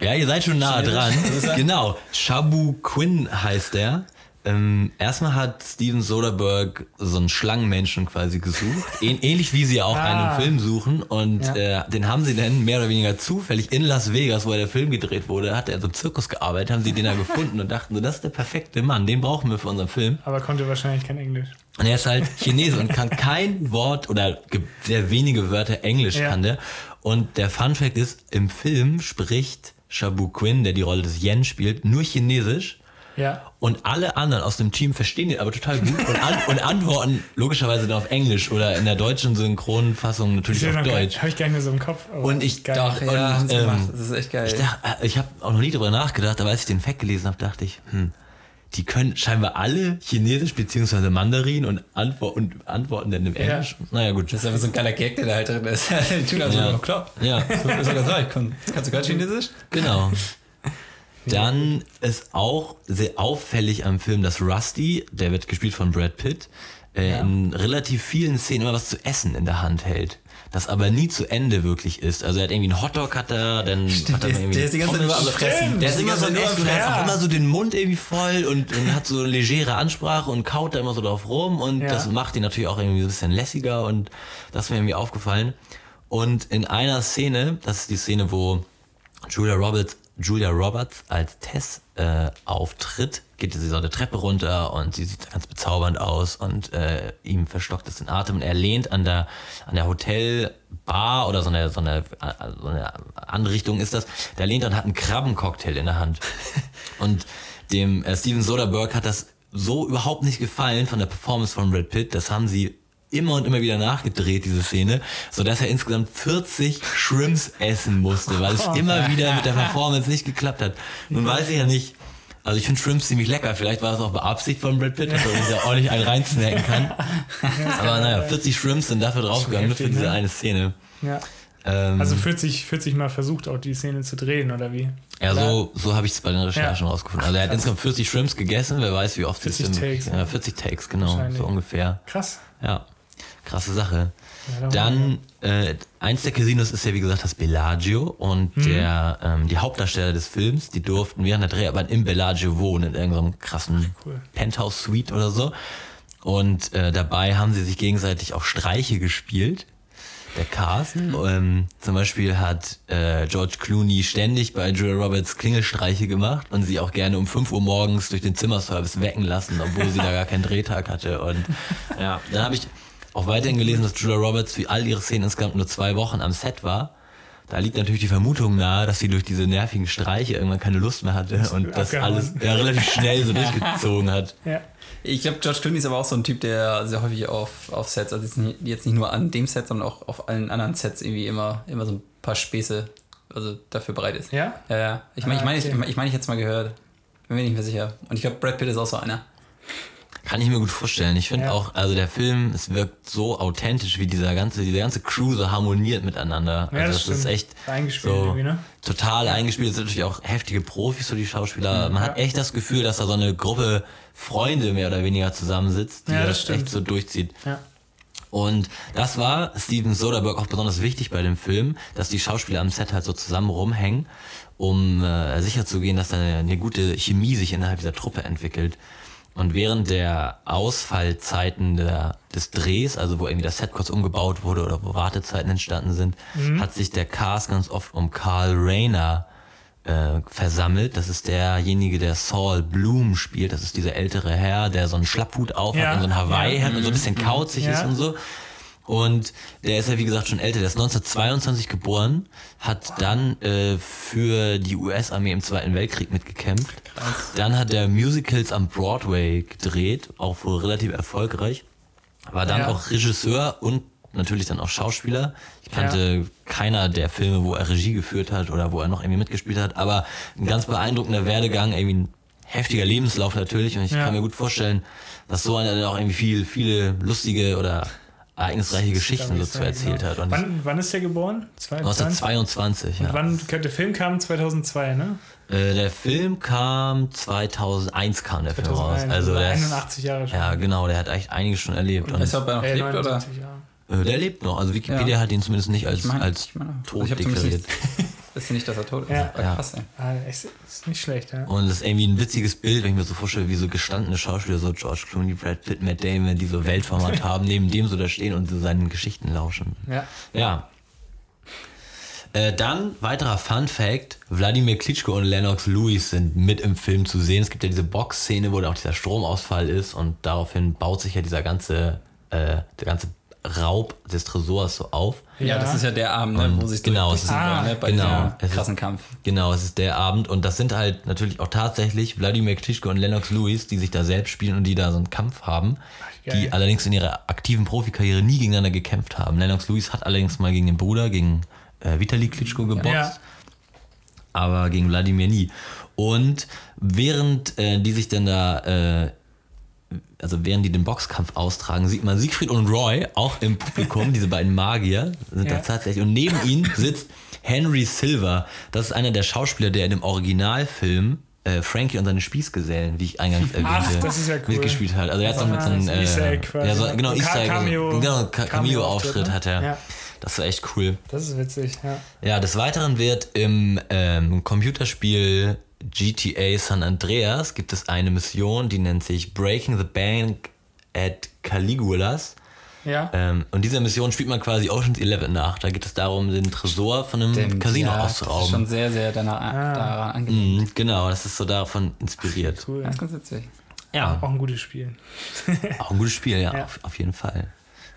Ja, ihr seid schon nah dran. genau. Shabu Quinn heißt der. Ähm, erstmal hat Steven Soderbergh so einen Schlangenmenschen quasi gesucht. Ähn ähnlich wie sie auch Ah. einen Film suchen. Und Ja. äh, den haben sie dann mehr oder weniger zufällig in Las Vegas, wo der Film gedreht wurde, hat er so im Zirkus gearbeitet, haben sie den da gefunden und dachten so, das ist der perfekte Mann, den brauchen wir für unseren Film. Aber konnte wahrscheinlich kein Englisch. Und er ist halt Chinese und kann kein Wort oder sehr wenige Wörter Englisch Ja. kann der. Und der Fun Fact ist, im Film spricht Shabu Quinn, der die Rolle des Yen spielt, nur Chinesisch. Ja. Und alle anderen aus dem Team verstehen den aber total gut und, an, und antworten logischerweise dann auf Englisch oder in der deutschen Synchronfassung natürlich auf Deutsch. Habe ich gar nicht mehr so im Kopf. aber Und ich geil. Doch, ja, Und, ähm. Das ist echt geil. Ich, dacht- äh, ich habe auch noch nie drüber nachgedacht, aber als ich den Fact gelesen habe, dachte ich, hm, die können scheinbar alle Chinesisch bzw. Mandarin und, antwort, und antworten dann im Englisch. Naja, gut. das ist einfach so ein geiler Gag, der da halt drin ist. Die tun also, Ja. ja. klar. Ja, So, sogar so, ich kann, kannst du gerade Chinesisch? genau. Dann ist auch sehr auffällig am Film, dass Rusty, der wird gespielt von Brad Pitt, äh, in relativ vielen Szenen immer was zu essen in der Hand hält. Das aber nie zu Ende wirklich ist. Also er hat irgendwie einen Hotdog, hat er, dann hat er der irgendwie der ist die ganze Zeit nur am. Fressen. Der ist Zeit nur am Essen, ja. hat immer so den Mund irgendwie voll und, und hat so eine legere Ansprache und kaut da immer so drauf rum und Ja. das macht ihn natürlich auch irgendwie so ein bisschen lässiger und das ist mir irgendwie aufgefallen. Und in einer Szene, das ist die Szene, wo Julia Roberts, Julia Roberts als Tess äh, auftritt, geht sie so eine Treppe runter und sie sieht ganz bezaubernd aus und äh, ihm verstockt es den Atem und er lehnt an der, an der Hotelbar oder so eine, so, eine, so eine Anrichtung ist das, der lehnt und hat einen Krabbencocktail in der Hand. und dem äh, Steven Soderbergh hat das so überhaupt nicht gefallen von der Performance von Brad Pitt, das haben sie immer und immer wieder nachgedreht, diese Szene, so dass er insgesamt 40 Shrimps essen musste, weil es immer wieder mit der Performance nicht geklappt hat. Nun weiß ich ja nicht, also ich finde Shrimps ziemlich lecker, vielleicht war es auch Beabsicht von Brad Pitt, dass er sich da ordentlich einen reinsnacken kann. Aber naja, 40 Shrimps sind dafür draufgegangen, nur für diese ne? eine Szene. Ja. Ähm, Also 40, 40 Mal versucht, auch die Szene zu drehen, oder wie? ja, so, so habe ich es bei den Recherchen Ja. rausgefunden. Also er hat insgesamt 40 Shrimps gegessen, wer weiß, wie oft 40 es sind. Takes, Ja, 40 Takes, genau, so ungefähr. Krass. Ja, krasse Sache. Ja, Dann, äh, eins der Casinos ist ja wie gesagt das Bellagio und Mhm. der, ähm, die Hauptdarsteller des Films, die durften während der Dreharbeiten im Bellagio wohnen, in irgendeinem krassen cool. Penthouse-Suite oder so. Und äh, dabei haben sie sich gegenseitig auch Streiche gespielt. Der Cast. Mhm. Ähm, zum Beispiel hat äh, George Clooney ständig bei Julia Roberts Klingelstreiche gemacht und sie auch gerne um 5 Uhr morgens durch den Zimmerservice wecken lassen, obwohl sie da gar keinen Drehtag hatte. Und ja, dann habe ich auch weiterhin gelesen, dass Julia Roberts für all ihre Szenen insgesamt nur zwei Wochen am Set war. Da liegt natürlich die Vermutung nahe, dass sie durch diese nervigen Streiche irgendwann keine Lust mehr hatte und das alles ja, relativ schnell so durchgezogen hat. Ja. Ich glaube, George Clooney ist aber auch so ein Typ, der sehr häufig auf, auf Sets, also jetzt nicht, jetzt nicht nur an dem Set, sondern auch auf allen anderen Sets irgendwie immer, immer so ein paar Späße also dafür bereit ist. Ja? Ja, ja. Ich meine, ich, Ah, meine, ich, okay. ich, meine, ich hätte es mal gehört. Bin mir nicht mehr sicher. Und ich glaube, Brad Pitt ist auch so einer. Kann ich mir gut vorstellen. Ich finde Ja. auch, also der Film, es wirkt so authentisch, wie dieser ganze, diese ganze Crew so harmoniert miteinander. Ja, also das das ist echt Eingespielt so irgendwie, ne? total eingespielt. Es sind natürlich auch heftige Profis, so die Schauspieler. Man hat Ja. echt das Gefühl, dass da so eine Gruppe Freunde mehr oder weniger zusammensitzt, die Ja, das das, echt so durchzieht. Ja. Und das war Steven Soderbergh auch besonders wichtig bei dem Film, dass die Schauspieler am Set halt so zusammen rumhängen, um äh, sicherzugehen, dass da eine, eine gute Chemie sich innerhalb dieser Truppe entwickelt. Und während der Ausfallzeiten der, des Drehs, also wo irgendwie das Set kurz umgebaut wurde oder wo Wartezeiten entstanden sind, hat sich der Cast ganz oft um Carl Rayner äh, versammelt. Das ist derjenige, der Saul Bloom spielt. Das ist dieser ältere Herr, der so einen Schlapphut auf Ja, hat und so ein Hawaii-Hemd und so ein bisschen kauzig Ja. ist und so. Und der ist ja wie gesagt schon älter, der ist 1922 geboren, hat dann äh, für die US-Armee im Zweiten Weltkrieg mitgekämpft. Dann hat er Musicals am Broadway gedreht, auch wohl relativ erfolgreich. War dann Ja. auch Regisseur und natürlich dann auch Schauspieler. Ich kannte keiner der Filme, wo er Regie geführt hat oder wo er noch irgendwie mitgespielt hat, aber ein ganz beeindruckender Werdegang, irgendwie ein heftiger Lebenslauf natürlich und ich Ja. kann mir gut vorstellen, dass so einer dann auch irgendwie viel, viele lustige oder ereignisreiche Geschichten so zu erzählt genau. hat. Und Wann, wann ist der geboren? 22? 1922, ja. Wann, der Film kam 2002, ne? Äh, der Film kam 2001 kam der Film 2001, raus. Also der ist, 81 Jahre schon. Ja, genau, der hat echt einiges schon erlebt. Und, du, ob er noch Äh, lebt oder? 79 Jahre. äh, der lebt noch. Also Wikipedia Ja. hat ihn zumindest nicht als, Ich meine, als ich meine, tot deklariert. Wisst ihr nicht, dass er tot ist? Ja. Ah, Ja. Krass, ey. Ah, ist, ist nicht schlecht, ja. Und das ist irgendwie ein witziges Bild, wenn ich mir so vorstelle, wie so gestandene Schauspieler, so George Clooney, Brad Pitt, Matt Damon, die so Weltformat haben, neben dem so da stehen und so seinen Geschichten lauschen. Ja. Ja. Äh, dann, weiterer Fun Fact, Wladimir Klitschko und Lennox Lewis sind mit im Film zu sehen. Es gibt ja diese Box-Szene, wo da auch dieser Stromausfall ist und daraufhin baut sich ja dieser ganze, äh, der ganze Raub des Tresors so auf. Ja, das ist ja der Abend, ne, wo sich genau, es ist- wollen, ne, bei genau, diesem es ist- krassen Kampf. Genau, es ist der Abend und das sind halt natürlich auch tatsächlich Wladimir Klitschko und Lennox Lewis, die sich da selbst spielen und die da so einen Kampf haben, geil. die allerdings in ihrer aktiven Profikarriere nie gegeneinander gekämpft haben. Lennox Lewis hat allerdings mal gegen den Bruder, gegen äh, Vitali Klitschko geboxt, Ja. aber gegen Wladimir nie. Und während äh, die sich dann da, äh, also während die den Boxkampf austragen, sieht man Siegfried und Roy auch im Publikum, diese beiden Magier sind Ja. da tatsächlich. Und neben ihnen sitzt Henry Silver. Das ist einer der Schauspieler, der in dem Originalfilm äh, Frankie und seine Spießgesellen, wie ich eingangs erwähnte, ja cool. mitgespielt hat. Also er hat so mit so einem ist Easter äh, Egg ja, so, genau, Easter Egg, Cameo- genau, Ca- Cameo-Auftritt Cameo-Auftritt, hat er. ne? Ja. Das war echt cool. Das ist witzig, ja. Ja, des Weiteren wird im ähm, Computerspiel GTA San Andreas gibt es eine Mission, die nennt sich Breaking the Bank at Caligulas. Ja. Ähm, und diese Mission spielt man quasi Ocean's 11 nach. Da geht es darum, den Tresor von einem Dem- Casino ja, Das ist auszurauben. schon sehr, sehr danach, daran angelegt. Mhm, genau, das ist so davon inspiriert. Cool. Ganz, ganz witzig. Ja, Auch ein gutes Spiel. auch ein gutes Spiel, ja, Ja. Auf, auf jeden Fall.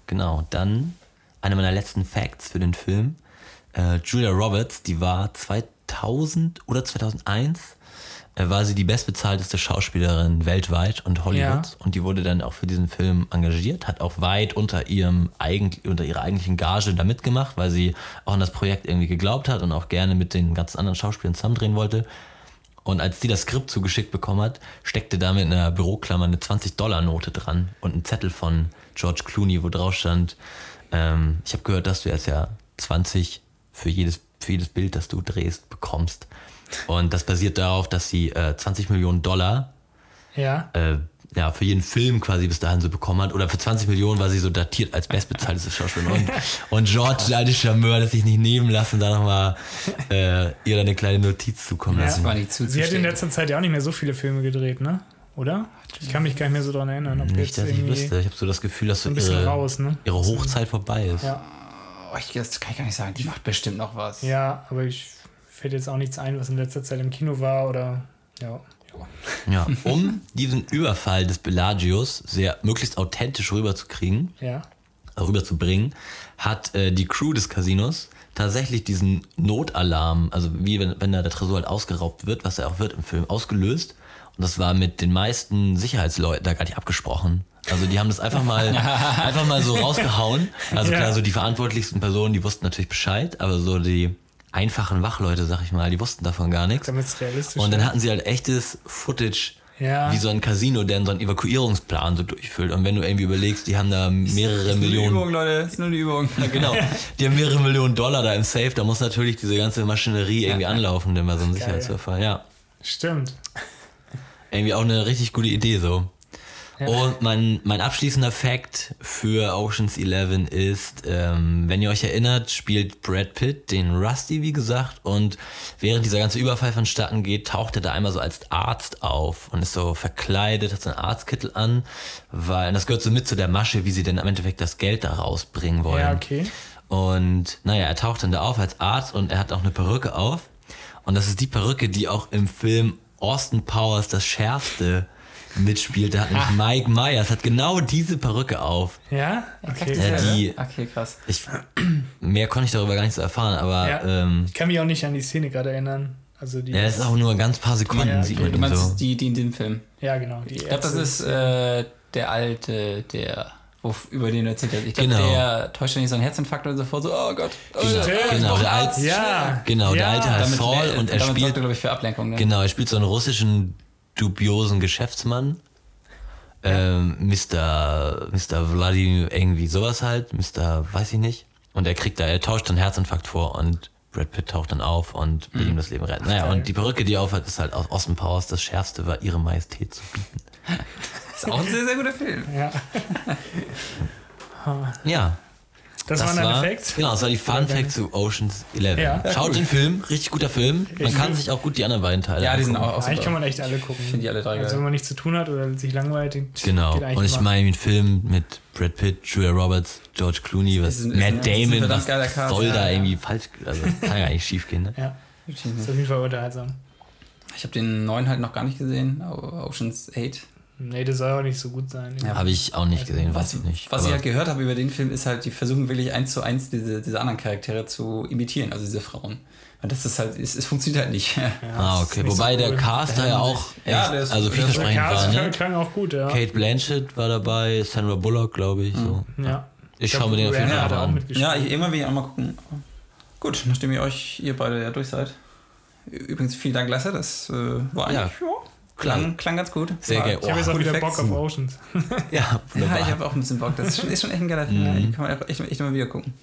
Genau, dann einer meiner letzten Facts für den Film. Äh, Julia Roberts, die war 2000 oder 2001 äh, war sie die bestbezahlteste Schauspielerin weltweit und Hollywood Ja. und die wurde dann auch für diesen Film engagiert, hat auch weit unter ihrem eigentlich unter ihrer eigentlichen Gage da mitgemacht, weil sie auch an das Projekt irgendwie geglaubt hat und auch gerne mit den ganzen anderen Schauspielern zusammendrehen wollte. Und als die das Skript zugeschickt bekommen hat, steckte da mit einer Büroklammer eine 20-Dollar-Note dran und ein Zettel von George Clooney, wo drauf stand, ähm, ich habe gehört, dass du jetzt ja 20 für jedes, für jedes Bild, das du drehst, bekommst. Und das basiert darauf, dass sie äh, 20 Millionen Dollar Ja. äh, ja, für jeden Film quasi bis dahin so bekommen hat. Oder für 20 Millionen war sie so datiert als bestbezahlteste Schauspielerin. Und, und George, der alte Charmeur, hat sich nicht nehmen lassen, da nochmal äh, ihr eine kleine Notiz zukommen Ja. lassen. Das war nicht Sie hat in letzter Zeit ja auch nicht mehr so viele Filme gedreht, ne? Oder? Ich kann mich gar nicht mehr so dran erinnern. Ob Nicht, jetzt dass ich wüsste. Ich habe so das Gefühl, dass so ein bisschen ihre, raus, ne? ihre Hochzeit vorbei ist. Ja. Oh, ich, das kann ich gar nicht sagen. Die macht bestimmt noch was. Ja, aber ich fällt jetzt auch nichts ein, was in letzter Zeit im Kino war oder ja. ja. Um diesen Überfall des Belagios sehr möglichst authentisch rüberzukriegen, Ja. rüberzubringen, hat äh, die Crew des Casinos tatsächlich diesen Notalarm, also wie wenn, wenn da der Tresor halt ausgeraubt wird, was er auch wird im Film, ausgelöst. Und das war mit den meisten Sicherheitsleuten da gar nicht abgesprochen. Also die haben das einfach mal, einfach mal so rausgehauen. Also klar, so die verantwortlichsten Personen, die wussten natürlich Bescheid, aber so die einfachen Wachleute, sag ich mal, die wussten davon gar nichts. Damit es realistisch Und dann ist. hatten sie halt echtes Footage, Ja. wie so ein Casino, der so einen Evakuierungsplan so durchfüllt. Und wenn du irgendwie überlegst, die haben da mehrere Nur die Millionen. Übung, Leute. Das ist nur die Übung. Ja, genau. Die haben mehrere Millionen Dollar da im Safe. Da muss natürlich diese ganze Maschinerie irgendwie anlaufen, denn bei so einem Sicherheitsüberfall. Ja. Stimmt. Irgendwie auch eine richtig gute Idee so. Ja. Und mein, mein abschließender Fact für Oceans 11 ist, ähm, wenn ihr euch erinnert, spielt Brad Pitt den Rusty, wie gesagt, und während dieser ganze Überfall vonstatten geht, taucht er da einmal so als Arzt auf und ist so verkleidet, hat so einen Arztkittel an, weil das gehört so mit zu der Masche, wie sie denn am Endeffekt das Geld da rausbringen wollen. Ja, okay. Und naja, er taucht dann da auf als Arzt und er hat auch eine Perücke auf. Und das ist die Perücke, die auch im Film Austin Powers das Schärfste mitspielt. Da hat nämlich Mike Myers hat genau diese Perücke auf. Ja? Okay. Ja, die- Okay, krass. Ich, mehr konnte ich darüber gar nicht so erfahren, aber Ja. ähm, Ich kann mich auch nicht an die Szene gerade erinnern. Also die ja, das ist auch nur ein ganz paar Sekunden, Ja, sieht man Du meinst so. die, die in dem Film? Ja, genau. Die Ich glaube, das ist äh, der alte, der, wo, über den du erzählt hast. Ich glaube, Genau. der täuscht ja nicht so einen Herzinfarkt oder so vor, so, oh Gott. Oh, Genau, ja, genau, der alte- Ja. Genau, der ja. alte heißt Saul und er damit spielt sorgt er, glaube ich, für Ablenkung. Ne? Genau, er spielt so einen russischen dubiosen Geschäftsmann. Ähm, Mr. Mr. Vladimir, irgendwie sowas halt, Mr. weiß ich nicht. Und er kriegt da, er tauscht dann Herzinfarkt vor und Brad Pitt taucht dann auf und will ihm das Leben retten. Naja, und die Perücke, die er aufhat, ist halt aus Austin Powers. Das Schärfste war ihre Majestät zu bieten. Ist auch ein sehr, sehr guter Film. Ja. Ja, Das, waren deine Facts. Genau, das war die Fun Fact zu Oceans 11. Ja. Schaut den Film, richtig guter Film. Man Ich kann sich auch gut die anderen beiden Teile Ja, die sind auch, auch Eigentlich kann man echt alle gucken. Ich finde die alle drei Also wenn geil. man nichts zu tun hat oder sich langweilt, Genau. Und ich meine, ein Film mit Brad Pitt, Julia Roberts, George Clooney, was Ist ein- Matt ein- ein Damon, was soll ja, da ja. irgendwie falsch, also kann ja eigentlich schief gehen, ne? Ja, Wirklich ist auf jeden Fall unterhaltsam. Ich habe den neuen halt noch gar nicht gesehen, Oceans 8. Nee, das soll auch nicht so gut sein. Ja, Habe ich auch nicht gesehen, weiß ich nicht. Was ich halt gehört habe über den Film, ist halt, die versuchen wirklich eins zu eins diese, diese anderen Charaktere zu imitieren, also diese Frauen. Und das ist halt, es, es funktioniert halt nicht. Ja, Ah, okay. nicht so Wobei der cool. Cast da ja auch echt, Ja, ist- also der ist- vielversprechend Der war, ne? klang auch gut, ja. Kate Blanchett war dabei, Sandra Bullock, glaube ich. So. Ja. Ich schaue mir den auf jeden Fall an. Ja, ich, irgendwann will ich auch mal gucken. Gut, nachdem ihr euch, ihr beide ja durch seid. Übrigens, vielen Dank, Lasse. Das äh, war eigentlich, ja, klang, klang ganz gut. Sehr geil. ich habe jetzt auch Cool wieder. Bock auf Oceans. Ja, Ja, wunderbar. ich habe auch ein bisschen Bock. Das ist schon, ist schon echt ein geiler Film. Den kann man auch echt, echt mal wieder gucken.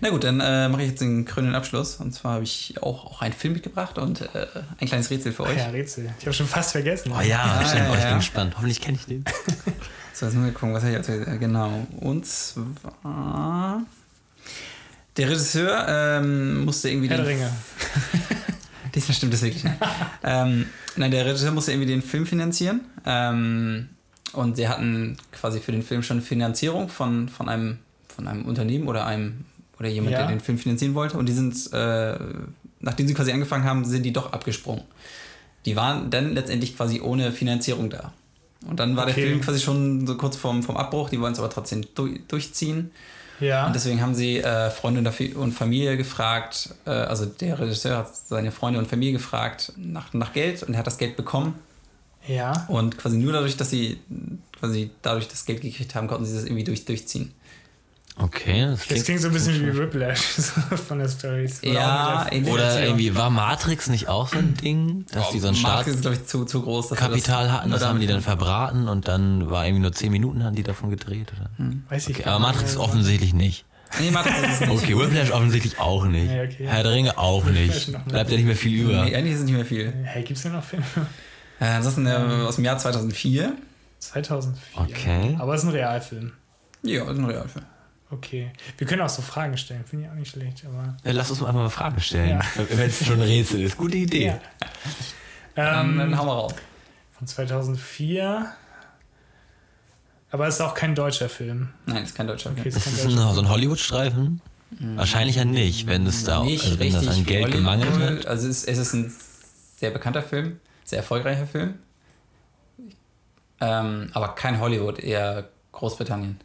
Na gut, dann äh, mache ich jetzt den krönenden Abschluss. Und zwar habe ich auch, auch einen Film mitgebracht und äh, ein kleines Rätsel für euch. Ja, Rätsel. Ich habe schon fast vergessen. Oh ja, Ja, ja, Oh, ich ja. bin gespannt. Hoffentlich kenne ich den. So, jetzt müssen wir gucken, was habe ich als äh, Genau. Und zwar. Der Regisseur ähm, musste irgendwie Herr den. der Ringe. Diesmal stimmt das wirklich nicht. ähm, nein, der Regisseur musste irgendwie den Film finanzieren. Ähm, und sie hatten quasi für den Film schon Finanzierung von, von, einem, von einem Unternehmen oder einem oder jemand, Ja. der den Film finanzieren wollte. Und die sind, äh, nachdem sie quasi angefangen haben, sind die doch abgesprungen. Die waren dann letztendlich quasi ohne Finanzierung da. Und dann war Okay. der Film quasi schon so kurz vorm, vom Abbruch, die wollen es aber trotzdem du durchziehen. Ja. Und deswegen haben sie äh, Freunde und Fa- und Familie gefragt, äh, also der Regisseur hat seine Freunde und Familie gefragt nach, nach Geld und er hat das Geld bekommen. ja. Und quasi nur dadurch, dass sie quasi dadurch das Geld gekriegt haben, konnten sie das irgendwie durch, durchziehen. Okay, das Das klingt. so ein bisschen wie Whiplash so von der Story. Ja, Oder irgendwie war Matrix nicht auch so ein Ding, dass die so ein Markt ist, glaube ich, zu, zu groß. Startkapital hatten, das haben die dann verbraten und dann war irgendwie nur 10 Minuten haben die davon gedreht, oder? Weiß ich Okay, aber. Matrix offensichtlich nicht. Nee, Matrix ist es nicht. Okay, Whiplash offensichtlich auch nicht. Ja, okay. Herr der Ringe auch nicht. Bleibt ja nicht mehr viel über. Nee, eigentlich ist es nicht mehr viel. Hey, gibt's denn noch Filme? Äh, ansonsten äh, aus dem Jahr 2004. 2004. Okay. Aber es ist ein Realfilm. Ja, ist ein Realfilm. Okay. Wir können auch so Fragen stellen. Finde ich auch nicht schlecht. Aber Ja, Lass uns mal einfach mal Fragen stellen. Ja. Wenn es schon ein Rätsel ist. Gute Idee. Ja. Ähm, dann hauen wir raus. von 2004. Aber es ist auch kein deutscher Film. Nein, ist kein deutscher Film. Okay, es Ist ist deutscher so ein Hollywood-Streifen? Wahrscheinlich ja nicht, wenn es da nicht also wenn das an Geld Hollywood. gemangelt hat. Also es, es ist ein sehr bekannter Film, sehr erfolgreicher Film. Ähm, aber kein Hollywood, eher Großbritannien.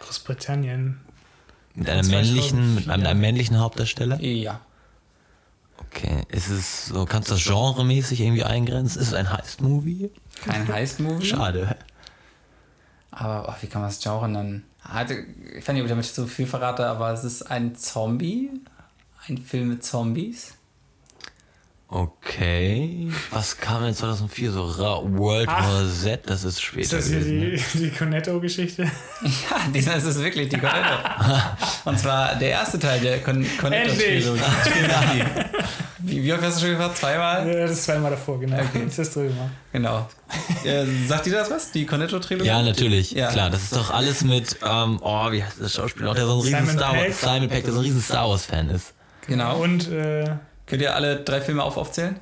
Großbritannien. Mit einem männlichen, mit 2004. einem, einem männlichen Hauptdarsteller? Ja. Okay. Ist es so, kannst du das genremäßig irgendwie eingrenzen? Ist es ein Heist-Movie? Kein Heist-Movie. Schade. Aber oh, wie kann man das Genre nennen? Also, ich weiß nicht, ob ich damit zu viel verrate, aber es ist ein Zombie. Ein Film mit Zombies. Okay. Was kam denn 2004 so ra World Ach. War Z? Das ist Ist später das hier gewesen. die, die Cornetto-Geschichte? Ja, diesmal ist es wirklich die Cornetto. Und zwar der erste Teil der Con Cornetto-Trilogie. Trilogie. Wie, wie oft hast du schon gefragt? Zweimal? Ja, das ist zweimal davor, genau. Okay. Das ist das drüber. Genau. Äh, sagt dir das was? Die Cornetto-Trilogie? Ja, natürlich. Ja. Klar, das ist doch alles mit, ähm, oh, wie heißt das Schauspieler noch, der so ein riesen Simon Star. Wars, Simon Peck, der so ein riesen Star Wars Fan ist. Genau. Und äh, Könnt ihr alle drei Filme auf aufzählen?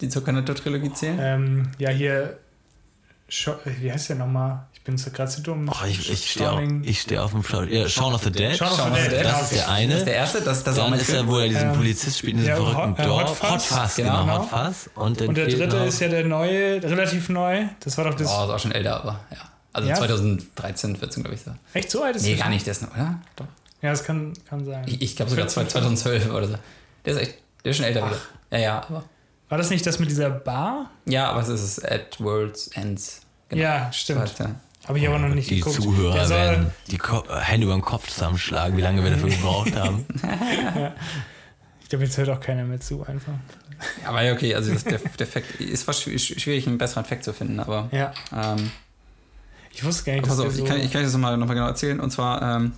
Die zur Cornetto-Trilogie zählen? ähm, ja, hier. Scho wie heißt der nochmal? Ich bin so gerade zu dumm. Oh, ich, ich stehe auf, steh auf dem Schau ja, Shaun of the Dead. Shaun of Shaun of the Dead, das ist der eine. Das ist der erste, das, das Dann ist er, wo er diesen Ähm, Polizist spielt in diesem ja, verrückten Hot- äh, Dorf. Hot Fuzz. Hot Fuzz, Genau. genau. Hot Fuzz. Und, Und der dritte noch- ist ja der neue, relativ neu. Das war doch das. Oh, ist auch schon älter, aber ja. Also Ja? 2013, 14, glaube ich so. Echt so alt ist Nee, das gar nicht, der ist noch, oder? Doch. Ja, das kann, kann sein. Ich, ich glaube sogar 14, 2012 oder so. Der ist echt, der ist schon älter wieder. Ja, ja, aber. War das nicht das mit dieser Bar? Ja, aber es ist at World's Ends. Ja, stimmt. Habe ich aber noch nicht die geguckt. Zuhörer Der soll- werden die Ko Hände über den Kopf zusammenschlagen, wie lange wir dafür gebraucht haben. Ich glaube, jetzt hört auch keiner mehr zu, einfach. Aber ja, okay, also das, der, der Fact ist fast schw- schwierig, einen besseren Fact zu finden, aber. Ja. Ähm, Ich wusste gar nicht, pass dass auf, der ich so... kann, ich kann das nochmal noch mal genau erzählen. Und zwar ähm,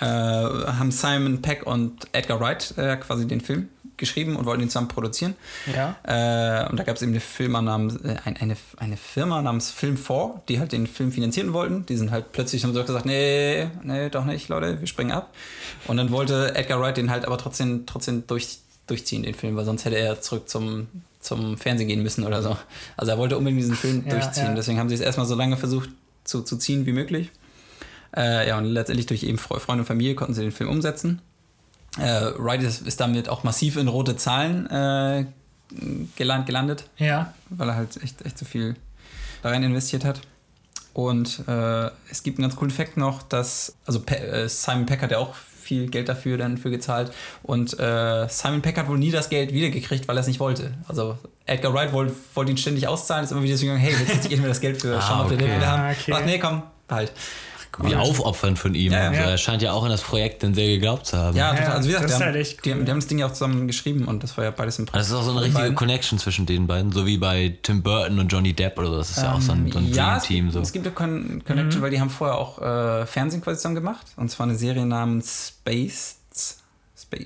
äh, haben Simon Peck und Edgar Wright äh, quasi den Film geschrieben und wollten ihn zusammen produzieren. ja. Äh, und da gab es eben eine Firma namens, äh, ein, eine, eine Firma namens Film 4, die halt den Film finanzieren wollten. Die sind halt plötzlich haben so gesagt, nee, nee, doch nicht, Leute, wir springen ab. Und dann wollte Edgar Wright den halt aber trotzdem, trotzdem durch, durchziehen, den Film, weil sonst hätte er zurück zum, zum Fernsehen gehen müssen oder so. Also er wollte unbedingt diesen Film Ja, durchziehen. ja. Deswegen haben sie es erstmal so lange versucht zu, zu ziehen wie möglich. Äh, ja, und letztendlich durch eben Fre- Freunde und Familie konnten sie den Film umsetzen. Äh, Wright ist, ist damit auch massiv in rote Zahlen äh, geland, gelandet, Ja. weil er halt echt, echt so viel da rein investiert hat. Und äh, es gibt einen ganz coolen Fakt noch, dass, also Pe äh, Simon Peck hat ja auch viel Geld dafür dann für gezahlt und äh, Simon Peck hat wohl nie das Geld wiedergekriegt, weil er es nicht wollte. Also Edgar Wright wollte wollte ihn ständig auszahlen, ist immer wieder so gegangen, hey, willst du nicht mir das Geld für Ah, the Dead okay. wieder haben? Ah, okay. Ach nee, komm, halt. Wie aufopfernd von ihm. Ja, ja. Also er scheint ja auch an das Projekt dann sehr geglaubt zu haben. Ja, total. Also wie gesagt, das die, ist haben, halt echt die, cool. haben- die haben das Ding ja auch zusammen geschrieben und das war ja beides im Also Das ist auch so eine richtige beiden. Connection zwischen den beiden, so wie bei Tim Burton und Johnny Depp oder so. Das ist ja auch so ein, so ein Ähm, ja, gibt, So. es gibt eine Con Connection, weil die haben vorher auch äh, Fernsehen quasi zusammen gemacht. Und zwar eine Serie namens. Space,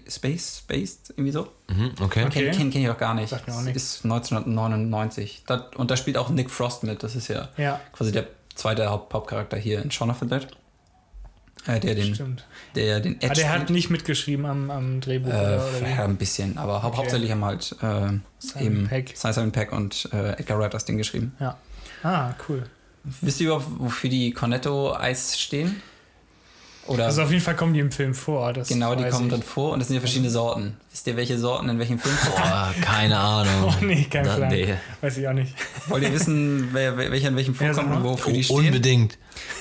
Space, Spaced, irgendwie so. Mhm, okay. Okay. Kenn, kenn, kenn ich auch gar nicht. Sagt mir auch Das nichts. ist 1999. Da, und da spielt auch Nick Frost mit. Das ist ja, Ja. quasi der zweite Haupt Hauptcharakter hier in Shaun of the Dead. Äh, der den, Stimmt. der den Ed Aber der hat nicht mitgeschrieben am, am Drehbuch, Äh, oder? oder ja, ein bisschen, aber hau Okay. hauptsächlich haben halt äh, Simon eben Pegg. Simon Peck und äh, Edgar Wright das Ding geschrieben. Ja. Ah, cool. Wisst ihr überhaupt, wofür die Cornetto-Eis stehen? Oder Also auf jeden Fall kommen die im Film vor. Das genau, die kommen ich. dann vor und das sind ja verschiedene Sorten. Wisst ihr, welche Sorten in welchem Film vorkommen? Boah, keine Ahnung. Oh nee, kein Plan. nee. Weiß ich auch nicht. Wollt ihr wissen, wer, welcher in welchem Ja, vorkommt und mal. wofür die Oh, stehen? unbedingt.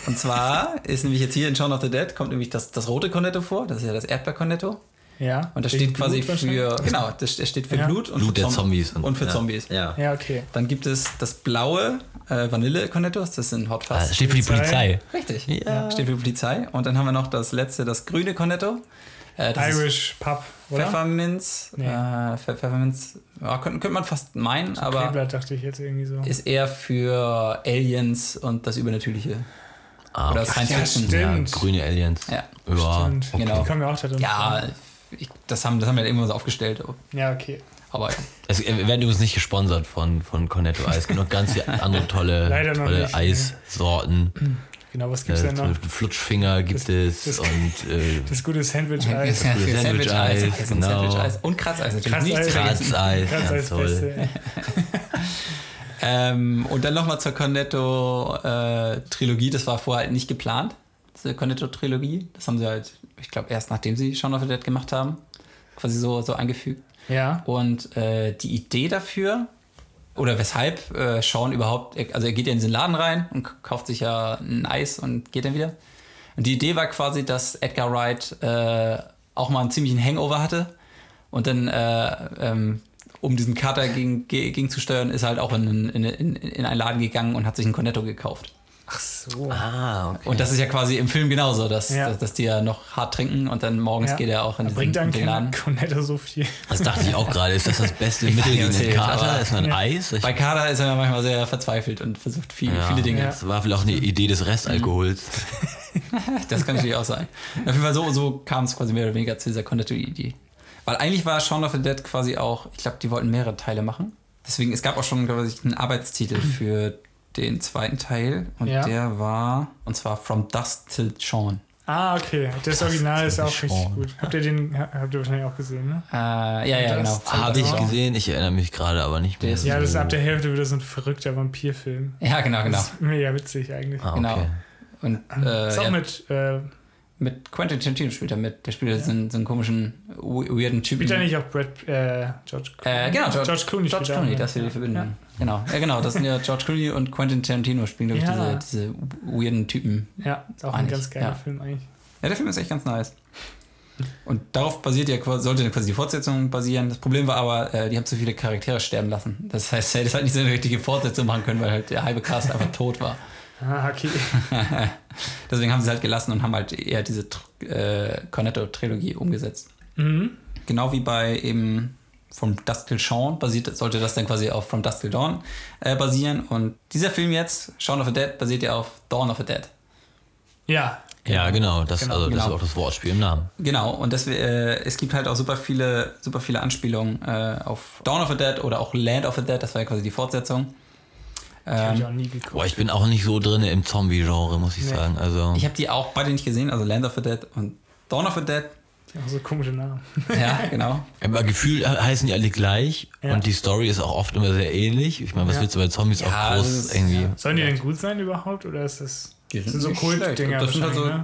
Und zwar ist nämlich jetzt hier in Shaun of the Dead kommt nämlich das, das rote Cornetto vor, das ist ja das Erdbeer-Cornetto. Ja. Und das steht quasi Blut für, genau, das, das steht für Ja. Blut und Blut für der Zom- Zombies. Und für ja. Zombies. Ja. Ja, okay. Dann gibt es das blaue äh, Vanille-Cornettos, das sind Hot Ah, Fuzz. das steht für die Polizei. Richtig, Ja. steht für Polizei. Und dann haben wir noch das letzte, das grüne Cornetto. Äh, Irish Pub, oder? Pfefferminz. Nee. Äh, Pfe- Pfefferminz, ja, könnte, könnte man fast meinen, aber Kleeblatt dachte ich jetzt irgendwie so. ist eher für Aliens und das Übernatürliche. Ah, Oder. Science Ja, Fiction. Ja, grüne Aliens. Ja, Ja, Stimmt. okay. Genau. Die kommen ja auch da drin ja. Ich, das, haben, das haben wir irgendwann so aufgestellt. Ja, okay. Aber ja. Es wir werden übrigens nicht gesponsert von, von Cornetto Eis. Es gibt noch ganz viele andere tolle, tolle nicht, Eissorten. Genau, was gibt's Äh, denn noch? Flutschfinger gibt es das- und äh, Das gute Sandwich-Eis. Ja, gute Sandwich-Eis und genau. Sandwich-Eis. Und Kratzeis natürlich. Kratzeis. Nicht vergessen. Kratzeis. Ganz Ja. Ähm, und dann nochmal zur Cornetto-Trilogie. das war vorher halt nicht geplant. Diese Cornetto-Trilogie. Das haben sie halt, ich glaube, erst nachdem sie Shaun of the Dead gemacht haben, quasi so, so eingefügt. Ja. Und äh, die Idee dafür, oder weshalb äh, Sean überhaupt, also er geht ja in diesen Laden rein und kauft sich ja ein Eis und geht dann wieder. Und die Idee war quasi, dass Edgar Wright äh, auch mal einen ziemlichen Hangover hatte und dann, äh, ähm, um diesen Kater gegen, ge- gegenzusteuern, ist er halt auch in, in, in, in einen Laden gegangen und hat sich ein Cornetto gekauft. Ach so. Ah, okay. Und das ist ja quasi im Film genauso, dass, Ja. dass, dass die ja noch hart trinken und dann morgens Ja. geht er auch in Da diesen, bringt dann den Laden. Cornetto so viel. Das dachte ich auch gerade. Ist das das beste Ich Mittel gegen den Kater? Ist man Ja. Eis? Ich, Bei Kader ist er ja manchmal sehr verzweifelt und versucht viel, ja, viele Dinge. Das war vielleicht auch eine Idee des Restalkohols. Das kann natürlich auch sein. Auf jeden Fall so, so kam es quasi mehr oder weniger zu dieser Cornetto-Idee. Weil eigentlich war Shaun of the Dead quasi auch, ich glaube, die wollten mehrere Teile machen. Deswegen, es gab auch schon, glaube ich, einen Arbeitstitel für den zweiten Teil. Und Ja. der war, und zwar From Dust Till Shaun. Ah, okay. Das Original ist auch richtig Sean. gut. Habt ihr den habt ihr wahrscheinlich auch gesehen, ne? Äh, ja, ja, Das- genau. Habe ich gesehen, ich erinnere mich gerade aber nicht mehr. Der ist- Ja, das ist ab der Hälfte wieder so ein verrückter Vampirfilm. Ja, genau, genau. Das ist mega witzig eigentlich. Ah, Genau. okay. Und äh, ist auch ja, mit, äh, mit Quentin Tarantino spielt er mit. Der spielt so, einen, so einen komischen, we- weirden Typen. spielt da nicht auch Brad, äh, George Clooney? Äh, genau, George, George Clooney George Clooney, das ist ja. die Verbindung. Ja. Genau. Ja, genau, das sind ja George Clooney und Quentin Tarantino spielen, glaube ich, Ja. diese, diese weirden Typen. Ja, ist auch ein ganz geiler ja. Film eigentlich. Ja, der Film ist echt ganz nice. Und darauf basiert ja quasi, sollte quasi die Fortsetzung basieren. Das Problem war aber, äh, die haben zu viele Charaktere sterben lassen. Das heißt, er hätte halt nicht so eine richtige Fortsetzung machen können, weil halt der halbe Cast einfach tot war. Ah, okay. Deswegen haben sie es halt gelassen und haben halt eher diese äh, Cornetto-Trilogie umgesetzt. Mhm. Genau wie bei eben From Dusk Till Dawn basiert, sollte das dann quasi auf From Dusk Till Dawn äh, basieren. Und dieser Film jetzt, Shaun of the Dead, basiert ja auf Dawn of the Dead. Ja. Ja, genau. Das, Genau, also, das genau. ist auch das Wortspiel im Namen. Genau, und das, äh, es gibt halt auch super viele, super viele Anspielungen äh, auf Dawn of the Dead oder auch Land of the Dead, das war ja quasi die Fortsetzung. Die hab ich Ähm, auch nie geguckt. Boah, ich bin auch nicht so drin im Zombie-Genre, muss ich Nee. sagen. Also, ich habe die auch beide nicht gesehen, also Land of the Dead und Dawn of the Dead. Die haben so komische Namen. Ja, genau. aber gefühlt heißen die alle gleich Ja. und die Story ist auch oft immer sehr ähnlich. Ich meine, was Ja. willst du bei Zombies Ja, auch groß ist- irgendwie? ja. Sollen die denn gut sein überhaupt? Oder ist das. Das sind so. Kult-Dinger Das sind halt so ne?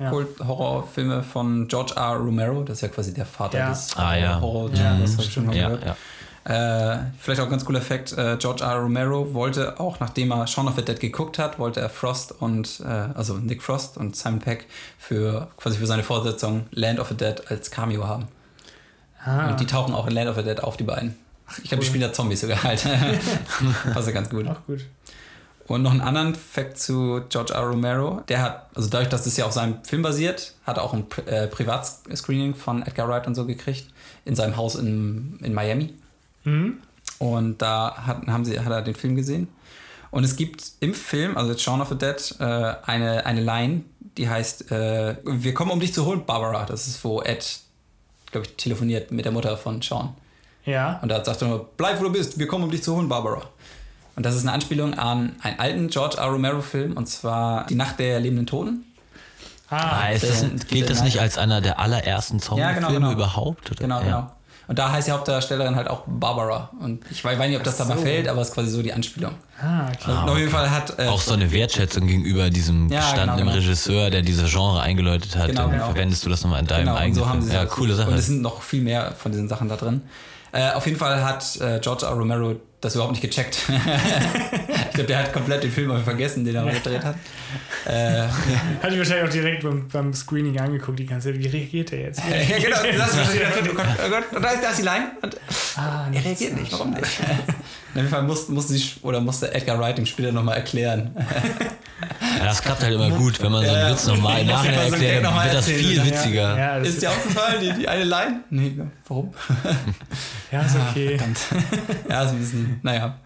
Ja. Kult-Horrorfilme von George R. Romero, das ist ja quasi der Vater Ja. des Ah, ja. Horror. Ja, das das schon mal Ja, gehört. Ja. Äh, vielleicht auch ein ganz cooler Effekt, äh, George R. Romero wollte auch, nachdem er Shaun of the Dead geguckt hat, wollte er Frost und, äh, also Nick Frost und Simon Peck für quasi für seine Fortsetzung Land of the Dead als Cameo haben. Ah, Und die tauchen auch in Land of the Dead auf, die beiden. Ich glaube, die spielen da Zombies sogar halt. also ganz gut. auch gut. Und noch einen anderen Fact zu George R. Romero. Der hat, also dadurch, dass es ja auf seinem Film basiert, hat er auch ein Pri äh, Privatscreening von Edgar Wright und so gekriegt. In seinem Haus in, in Miami. Mhm. Und da hat, haben sie, hat er den Film gesehen. Und es gibt im Film, also Shaun of the Dead, äh, eine, eine Line, die heißt, äh, wir kommen, um dich zu holen, Barbara. Das ist, wo Ed, glaube ich, telefoniert mit der Mutter von Sean. Ja. Und da sagt er nur, bleib wo du bist, wir kommen, um dich zu holen, Barbara. Und das ist eine Anspielung an einen alten George R. Romero-Film, und zwar Die Nacht der lebenden Toten. Ah, Ah, ist das gilt das nicht als einer der allerersten Zombie-Filme Ja, genau, genau. überhaupt? Oder? Genau, ja. genau. Und da heißt die Hauptdarstellerin halt auch Barbara. Und ich weiß nicht, ob das Ach da mal so. fällt, aber es ist quasi so die Anspielung. ah okay. Und auf jeden Fall hat. Äh, Auch so eine Wertschätzung gegenüber diesem Ja, gestandenen genau, genau. Regisseur, der dieses Genre eingeläutet hat. Genau, dann genau. verwendest du das nochmal in deinem Genau, eigenen so haben sie. Ja, coole Sache. Und es sind noch viel mehr von diesen Sachen da drin. Äh, auf jeden Fall hat äh, George R. Romero das überhaupt nicht gecheckt. ich glaube, der hat komplett den Film vergessen, den er mal gedreht hat. Äh, Hatte ich wahrscheinlich auch direkt beim, beim Screening angeguckt, die ganze Zeit. Wie reagiert er jetzt? ja, genau, das ist. Oh Gott, oh Gott, und da ist, da ist die Line. Und Ah, er reagiert nicht, warum nicht? Auf jeden Fall musste, musste, sie, oder musste Edgar Wright dem Spieler nochmal erklären. Ja, das klappt halt immer gut, wenn man so einen Ja, Witz nochmal im Nachhinein erklärt, dann wird das viel witziger. Ja, das Ist dir aufgefallen, die, die eine Line? Nee, warum? ja, ist okay. Ja, ist ein bisschen, naja.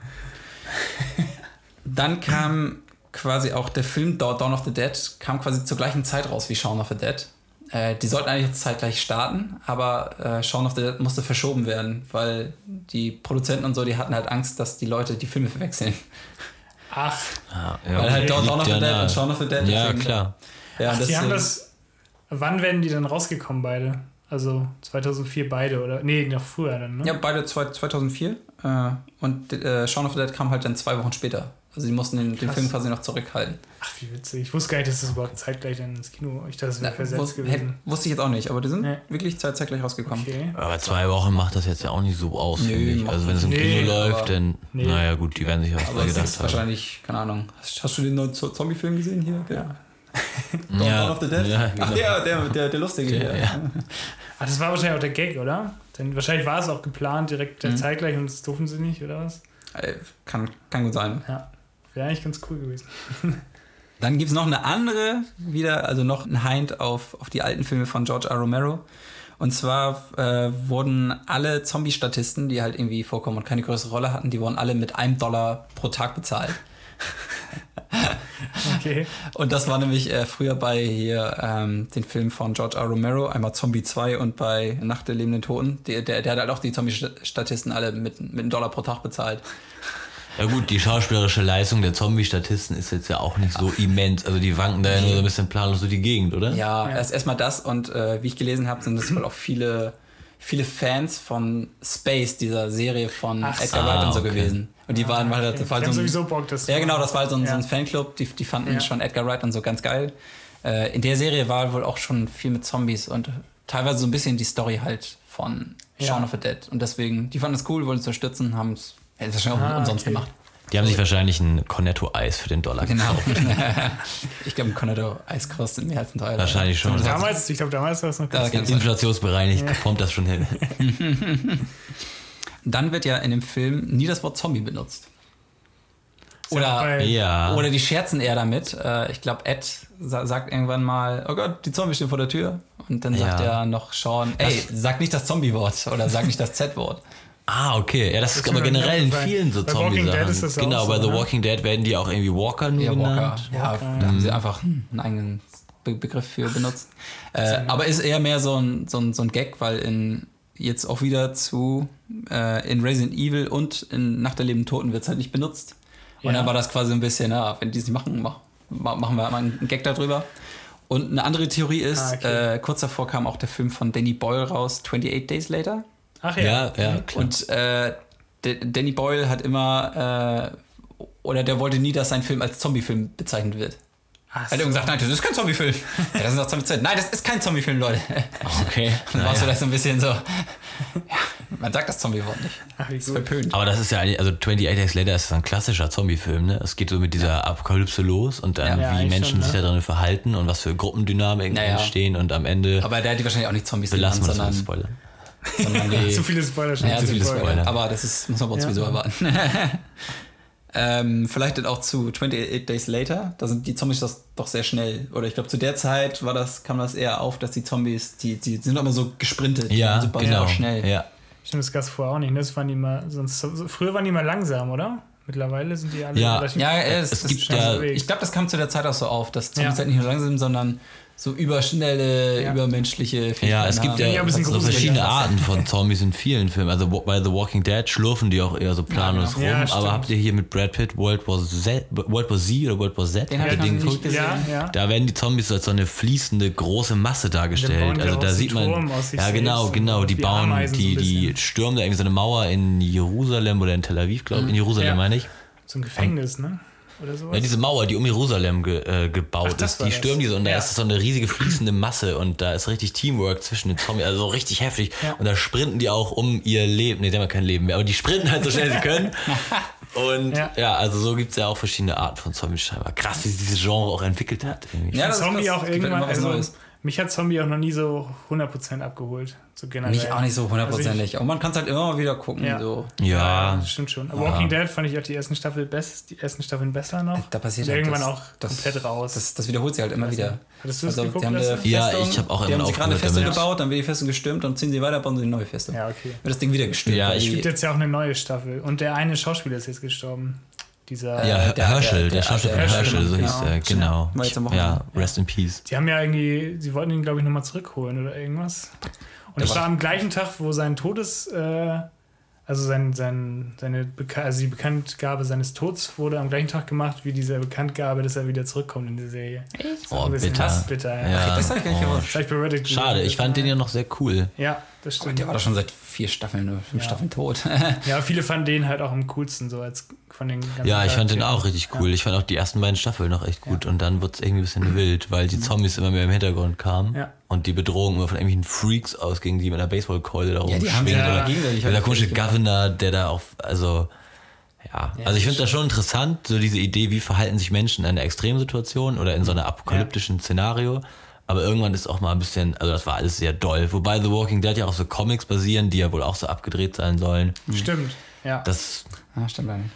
Dann kam quasi auch der Film Dawn Dawn of the Dead, kam quasi zur gleichen Zeit raus wie Shaun of the Dead. Äh, die sollten eigentlich zeitgleich starten, aber äh, Shaun of the Dead musste verschoben werden, weil die Produzenten und so, die hatten halt Angst, dass die Leute die Filme verwechseln. Ach, Ja, ja, Weil halt liegt Dawn of the ja Dead und Shaun of the Dead. Ja, deswegen- klar. Ja, Ach die haben das. Wann werden die dann rausgekommen, beide? Also 2004 beide, oder? Nee, noch früher dann, ne? Ja, beide zwei- 2004. Äh, und äh, Shaun of the Dead kam halt dann zwei Wochen später. Also die mussten den, den. Film quasi noch zurückhalten. Ach, wie witzig. Ich wusste gar nicht, dass das überhaupt zeitgleich dann ins Kino. Ich dachte, das wäre Na, versetzt wus- gewesen. hätt- wusste ich jetzt auch nicht, aber die sind Nee. wirklich zeit- zeitgleich rausgekommen. Okay. Aber zwei Wochen macht das jetzt ja auch nicht so aus, Nö, finde ich. Also wenn es im nicht. Kino Nee, läuft, dann, Nee. naja gut, die werden sich was Aber bei es gedacht ist haben. wahrscheinlich, keine Ahnung. Hast, hast du den neuen Zo- Zombie-Film gesehen hier? Ja. Dawn Ja, of the Dead? ja, Ach, genau. der, der, der, der lustige Der, hier. ja. Ach, das war wahrscheinlich auch der Gag, oder? Denn wahrscheinlich war es auch geplant, direkt Mhm. zeitgleich und das durften sie nicht, oder was? Äh, Kann, kann gut sein. Ja. Wäre eigentlich ganz cool gewesen. Dann gibt es noch eine andere, wieder, also noch ein Hind auf, auf die alten Filme von George R. Romero. Und zwar äh, wurden alle Zombie-Statisten, die halt irgendwie vorkommen und keine größere Rolle hatten, die wurden alle mit einem Dollar pro Tag bezahlt. Okay. Und das war nämlich äh, früher bei hier ähm, den Film von George R. Romero, einmal Zombie 2 und bei Nacht der lebenden Toten. Der, der, der hat halt auch die Zombie-Statisten alle mit, mit einem Dollar pro Tag bezahlt. Ja gut, die schauspielerische Leistung der Zombie-Statisten ist jetzt ja auch nicht so immens. Also die wanken da ja nur so ein bisschen planlos durch die Gegend, oder? Ja, Ja. erst erstmal das und äh, wie ich gelesen habe, sind das wohl auch viele, viele Fans von Space, dieser Serie von Ach Edgar. Wright und so Ah, okay. gewesen. Und die waren halt, Okay. war Die halt so ein, sowieso Bock, das Ja, genau, das war halt so ein, so ein Ja. Fanclub, die, die fanden Ja. schon Edgar Wright und so ganz geil. Äh, in der Serie war wohl auch schon viel mit Zombies und teilweise so ein bisschen die Story halt von Ja. Shaun of the Dead. Und deswegen, die fanden es cool, wollten es unterstützen, haben es hätten es wahrscheinlich auch Ah, umsonst okay. gemacht. Die haben sich wahrscheinlich ein Cornetto-Eis für den Dollar Genau. gekauft. ich glaube, ein Cornetto Eis kostet mehr als ein Teil. Wahrscheinlich schon. Damals, ich glaube, damals war es noch Ja, ganz ganz- Inflationsbereinigt kommt das schon hin. Dann wird ja in dem Film nie das Wort Zombie benutzt. Oder, Ja. oder die scherzen eher damit. Äh, ich glaube, Ed sa sagt irgendwann mal, oh Gott, die Zombies stehen vor der Tür. Und dann sagt Ja. er noch Sean, ey, sag nicht das Zombie-Wort oder sag nicht das Z-Wort. Ah, okay. Ja, das, ist ist aber generell in vielen so Bei Walking Dead Zombie-Sachen. ist das auch Genau, so, bei The ne? Walking Dead werden die auch irgendwie Walker nur Ja, Walker. genannt. Ja, Walker. da haben sie einfach einen eigenen Be Begriff für benutzt. Äh, aber ist eher mehr so ein, so, ein, so ein Gag, weil in jetzt auch wieder zu äh, in Resident Evil und in Nacht der lebenden Toten wird es halt nicht benutzt. Und Ja. dann war das quasi ein bisschen, ja, wenn die es nicht machen, mach, ma- machen wir mal einen Gag darüber. Und eine andere Theorie ist, Ah, okay. äh, kurz davor kam auch der Film von Danny Boyle raus, 28 Days Later. Ach ja. Ja, ja, klar. Und äh, Danny Boyle hat immer, äh, oder der wollte nie, dass sein Film als Zombie-Film bezeichnet wird. Ach Er hat immer gesagt, nein, das ist kein Zombie-Film. ja, das ist doch Zombie Nein, das ist kein Zombie-Film, Leute. okay. Dann war es Naja. vielleicht so ein bisschen so, ja, Man sagt das Zombie-Wort nicht. Ach, Das ist verpönt. Aber das ist ja, eigentlich- also 28 Days Later ist ein klassischer Zombie-Film, ne? Es geht so mit dieser Apokalypse los und dann, Ja, wie Menschen schon, sich ne? da drin verhalten und was für Gruppendynamiken Naja. entstehen und am Ende Aber der hat die wahrscheinlich auch nicht Zombies belassen wir genannt, sondern, Spoiler. Zu viele Spoiler schon. Ja, zu viele Spoiler. Spoiler. Aber das ist, muss man bei uns Ja. sowieso erwarten. ähm, vielleicht dann auch zu 28 Days Later. Da sind die Zombies das doch sehr schnell. Oder ich glaube, zu der Zeit war das, kam das eher auf, dass die Zombies, die, die sind immer so gesprintet. Ja, sind super genau. schnell. Ja. Stimmt, das gab es vorher auch nicht. Ne? Das waren die mal, sonst, so- früher waren die mal langsam, oder? Mittlerweile sind die alle Ja. relativ- Ja, es, Es gibt ja- Ich glaube, das kam zu der Zeit auch so auf, dass Zombies Ja. halt nicht nur langsam sind, sondern so überschnelle, Ja. übermenschliche Fähigkeiten Ja, es gibt ja bisschen so verschiedene Arten von Zombies in vielen Filmen. Also bei The Walking Dead schlurfen die auch eher so planlos Ja, rum. aber habt ihr hier mit Brad Pitt World War Z, World War Z oder World War Z? Den hab Habt ihr den noch nicht gesehen. ja, ja. Da werden die Zombies als so eine fließende große Masse dargestellt. Also da sieht man, ja genau, genau, die bauen, Ameisen die, die stürmen da irgendwie so eine Mauer in Jerusalem oder in Tel Aviv, glaube ich, in Jerusalem Ja. meine ich. So ein Gefängnis, ne? Oder sowas. Ja, diese Mauer, die um Jerusalem ge, äh, gebaut Ach, ist, die stürmen diese und da Ja. ist so eine riesige fließende Masse und da ist richtig Teamwork zwischen den Zombies, also so richtig heftig. Ja. Und da sprinten die auch um ihr Leben. Ne, die haben ja kein Leben mehr, aber die sprinten halt so schnell sie können. Und ja, Ja. also so gibt es ja auch verschiedene Arten von Zombies scheinbar. Krass, wie sich dieses Genre auch entwickelt hat. irgendwie. Ja, das ist Zombie auch irgendwann, also. Mich hat Zombie auch noch nie so 100% abgeholt. So generell. Mich auch nicht so Also hundertprozentig. Aber man kann es halt immer wieder gucken. Ja. So. Ja, das stimmt schon. Aber Walking Dead fand ich auch die ersten Staffel best, die ersten Staffeln besser noch. Da passiert Und halt irgendwann das, auch das, komplett raus. Das, das wiederholt sich halt immer wieder. Hattest du das Also, geguckt? die haben Lasse? Ja, Festung, ich hab auch Die haben sie gerade eine Festung damit. gebaut, dann wird die Festung gestürmt, dann ziehen sie weiter, bauen sie eine neue Festung. ja, okay. Wird das Ding wieder gestürmt. Ja, ich die- Gibt jetzt ja auch eine neue Staffel. Und der eine Schauspieler ist jetzt gestorben. Dieser. ja, der- Herschel, der- der, der- Schauspieler von Herschel, so genau. hieß er, genau. War jetzt am Ja, rest in peace. Die haben ja irgendwie, sie wollten ihn, glaube ich, nochmal zurückholen oder irgendwas. Und es war am gleichen Tag, wo sein Todes, äh, also sein, sein, seine Beka also die Bekanntgabe seines Todes wurde am gleichen Tag gemacht, wie diese Bekanntgabe, dass er wieder zurückkommt in die Serie. Echt? Oh, bitter. Hass, bitter, ja. Ja, das hab ich gar nicht oh, gewusst. Schade, ich fand den ja noch sehr cool. Ja, das Aber stimmt. der war doch schon seit vier Staffeln oder fünf Ja. Staffeln tot. Ja, viele fanden den halt auch am coolsten, so als von den ganzen Ja, ich fand den auch richtig cool. Ich fand auch die ersten beiden Staffeln noch echt gut. Und dann wurde es irgendwie ein bisschen wild, weil die Zombies immer mehr im Hintergrund kamen. Ja. Und die Bedrohung immer von irgendwelchen Freaks ausging, die mit einer Baseballkeule da Ja, die haben rumschwingen. Ja. Oder halt komische. Governor, der da auch, also, ja. Ja, also ich finde das schon interessant, so diese Idee, wie verhalten sich Menschen in einer Extremsituation oder in so einer apokalyptischen Szenario. Aber irgendwann ist auch mal ein bisschen, also das war alles sehr doll. Wobei The Walking Dead ja auch so Comics basieren, die ja wohl auch so abgedreht sein sollen. Stimmt, ja. Das ah, stimmt eigentlich.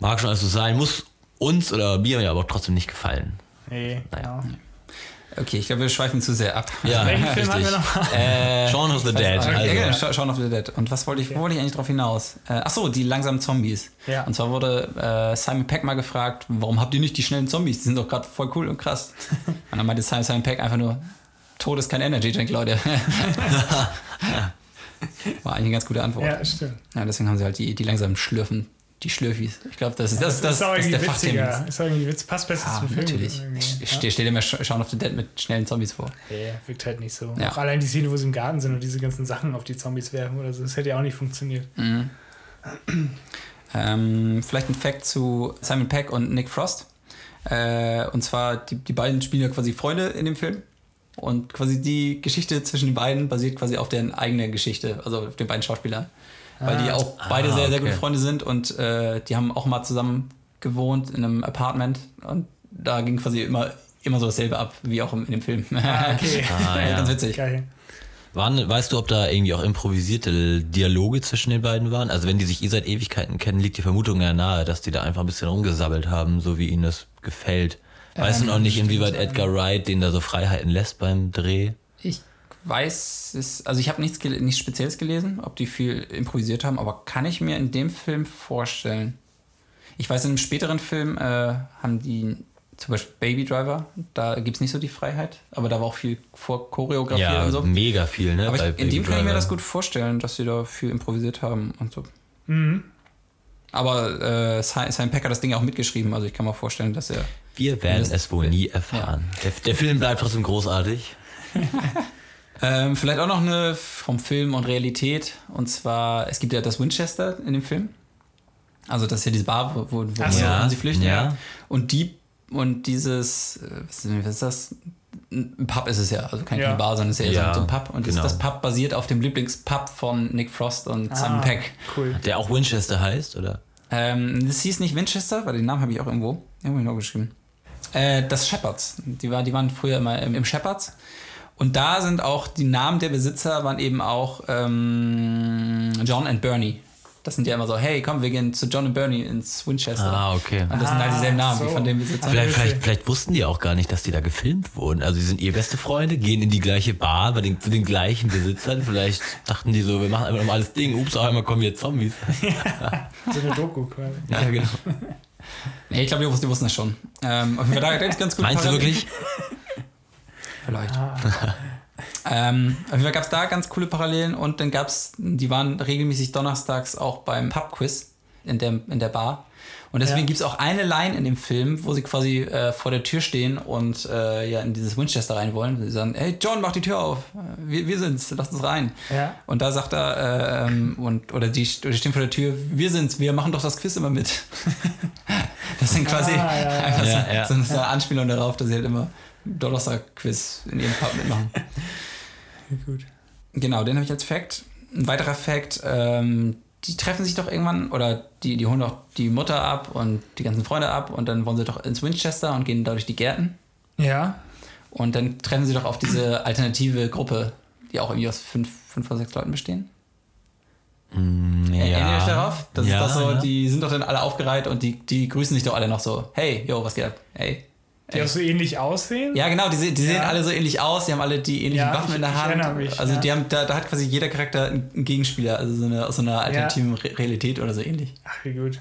Mag schon alles so sein, muss uns oder mir ja aber trotzdem nicht gefallen. nee, Naja. genau. Okay, ich glaube, wir schweifen zu sehr ab. Ja, Welchen Film hatten wir richtig. noch? Äh, Shaun of the Dead. Also, ja, Scha- Shaun of the Dead. Und was wollte ich, wo wollte ich eigentlich drauf hinaus? Äh, ach so, die langsamen Zombies. Ja. Und zwar wurde äh, Simon Peck mal gefragt, warum habt ihr nicht die schnellen Zombies? Die sind doch gerade voll cool und krass. und dann meinte Simon, Simon Peck einfach nur, Tod ist kein Energy Drink, Leute. War eigentlich eine ganz gute Antwort. Ja, stimmt. Ja, deswegen haben sie halt die, die langsamen Schlürfen. Die Schlürfis. Ich glaube, das ist das, das, ist das ist der witziger. Ist irgendwie witz, passt besser Ah, zum Film. natürlich. Ich Ja. stell, dir mal Sh- Shaun of the Dead mit schnellen Zombies vor. Nee, wirkt halt nicht so. Ja. Auch allein die Szene, wo sie im Garten sind und diese ganzen Sachen auf die Zombies werfen oder so, das hätte ja auch nicht funktioniert. Ähm, vielleicht ein Fact zu Simon Peck und Nick Frost. Äh, und zwar, die, die beiden spielen ja quasi Freunde in dem Film. Und quasi die Geschichte zwischen den beiden basiert quasi auf deren eigenen Geschichte, also auf den beiden Schauspielern. Weil die auch beide Ah, sehr, sehr okay. gute Freunde sind und äh, die haben auch mal zusammen gewohnt in einem Apartment. Und da ging quasi immer, immer so dasselbe ab, wie auch im, in dem Film. Ah, okay. Ah, ja. Ganz witzig. Geil. waren, weißt du, ob da irgendwie auch improvisierte Dialoge zwischen den beiden waren? Also wenn die sich eh seit Ewigkeiten kennen, liegt die Vermutung ja nahe, dass die da einfach ein bisschen rumgesabbelt haben, so wie ihnen das gefällt. Weißt du Ähm, noch nicht, inwieweit Edgar Wright den da so Freiheiten lässt beim Dreh? Ich weiß es, also ich habe nichts, nichts Spezielles gelesen, ob die viel improvisiert haben, aber kann ich mir in dem Film vorstellen. Ich weiß, in einem späteren Film äh, haben die zum Beispiel Baby Driver, da gibt es nicht so die Freiheit, aber da war auch viel vor Choreografie Ja, und so. mega viel, ne? Aber ich, in Baby dem kann ich mir Driver. das gut vorstellen, dass sie da viel improvisiert haben und so. Mhm. Aber äh, Si- Simon Peck hat das Ding ja auch mitgeschrieben, also ich kann mir vorstellen, dass er. Wir werden es wohl nie erfahren. Der, der Film bleibt trotzdem großartig. Ähm, vielleicht auch noch eine vom Film und Realität. Und zwar, es gibt ja das Winchester in dem Film. Also das ist ja diese Bar, wo, wo, wo so. sie flüchten. Ja. Und die und dieses, äh, was ist, was ist das? ein Pub ist es ja, also keine, Ja. Bar, sondern es ist ja, eher Ja, so ein Pub. Und genau. das, das Pub basiert auf dem Lieblingspub von Nick Frost und Simon Ah, Peck. Cool. Der auch Winchester heißt, oder? Ähm, das hieß nicht Winchester, weil den Namen habe ich auch irgendwo. Irgendwo noch geschrieben. Äh, das Shepherds. Die, war, die waren früher immer im, im Shepherds. Und da sind auch die Namen der Besitzer waren eben auch ähm, John und Bernie. Das sind ja immer so, hey, komm, wir gehen zu John und Bernie ins Winchester. Ah, okay. Und das sind halt dieselben Namen Ah, wie so. von den Besitzern. Vielleicht, vielleicht, vielleicht wussten die auch gar nicht, dass die da gefilmt wurden. Also die sind ihr beste Freunde, gehen in die gleiche Bar bei den, zu den gleichen Besitzern. Vielleicht dachten die so, wir machen einfach normales Ding. Ups, auf einmal kommen hier Zombies. So eine Doku quasi. ja, genau. Nee, ich glaube, die wussten, das schon. Ähm, auf jeden Fall da ganz, ganz gut Meinst du wirklich? Vielleicht. Ah. Ähm, auf jeden Fall gab es da ganz coole Parallelen und dann gab es, die waren regelmäßig donnerstags auch beim Pub-Quiz in der, in der Bar. Und deswegen Ja. gibt es auch eine Line in dem Film, wo sie quasi äh, vor der Tür stehen und äh, ja in dieses Winchester rein wollen. Sie sagen, hey John, mach die Tür auf. Wir, wir sind's, lass uns rein. Ja. Und da sagt er, äh, ähm, und, oder die, oder die stehen vor der Tür, wir sind's, wir machen doch das Quiz immer mit. das sind quasi Ah, ja, ja. einfach so, so eine Anspielung darauf, dass sie halt immer Donnerstag-Quiz in ihrem Pub mitmachen. Gut. Genau, den habe ich als Fact. Ein weiterer Fact, ähm, die treffen sich doch irgendwann, oder die, die holen doch die Mutter ab und die ganzen Freunde ab und dann wollen sie doch ins Winchester und gehen da durch die Gärten. Ja. Und dann treffen sie doch auf diese alternative Gruppe, die auch irgendwie aus fünf, fünf oder sechs Leuten bestehen. Mm, Erinnert ihr euch ja. darauf? Das ja, ist doch so, ja. die sind doch dann alle aufgereiht und die, die grüßen sich doch alle noch so. Hey, yo, was geht ab? Hey. Die auch so ähnlich aussehen? Ja, genau, die, die sehen Ja. alle so ähnlich aus, die haben alle die ähnlichen Ja, Waffen ich- in der ich Hand. mich, also ja. die haben, da, da hat quasi jeder Charakter einen Gegenspieler, also so eine, aus so einer alternativen Re Realität oder so ähnlich. Ach, wie gut.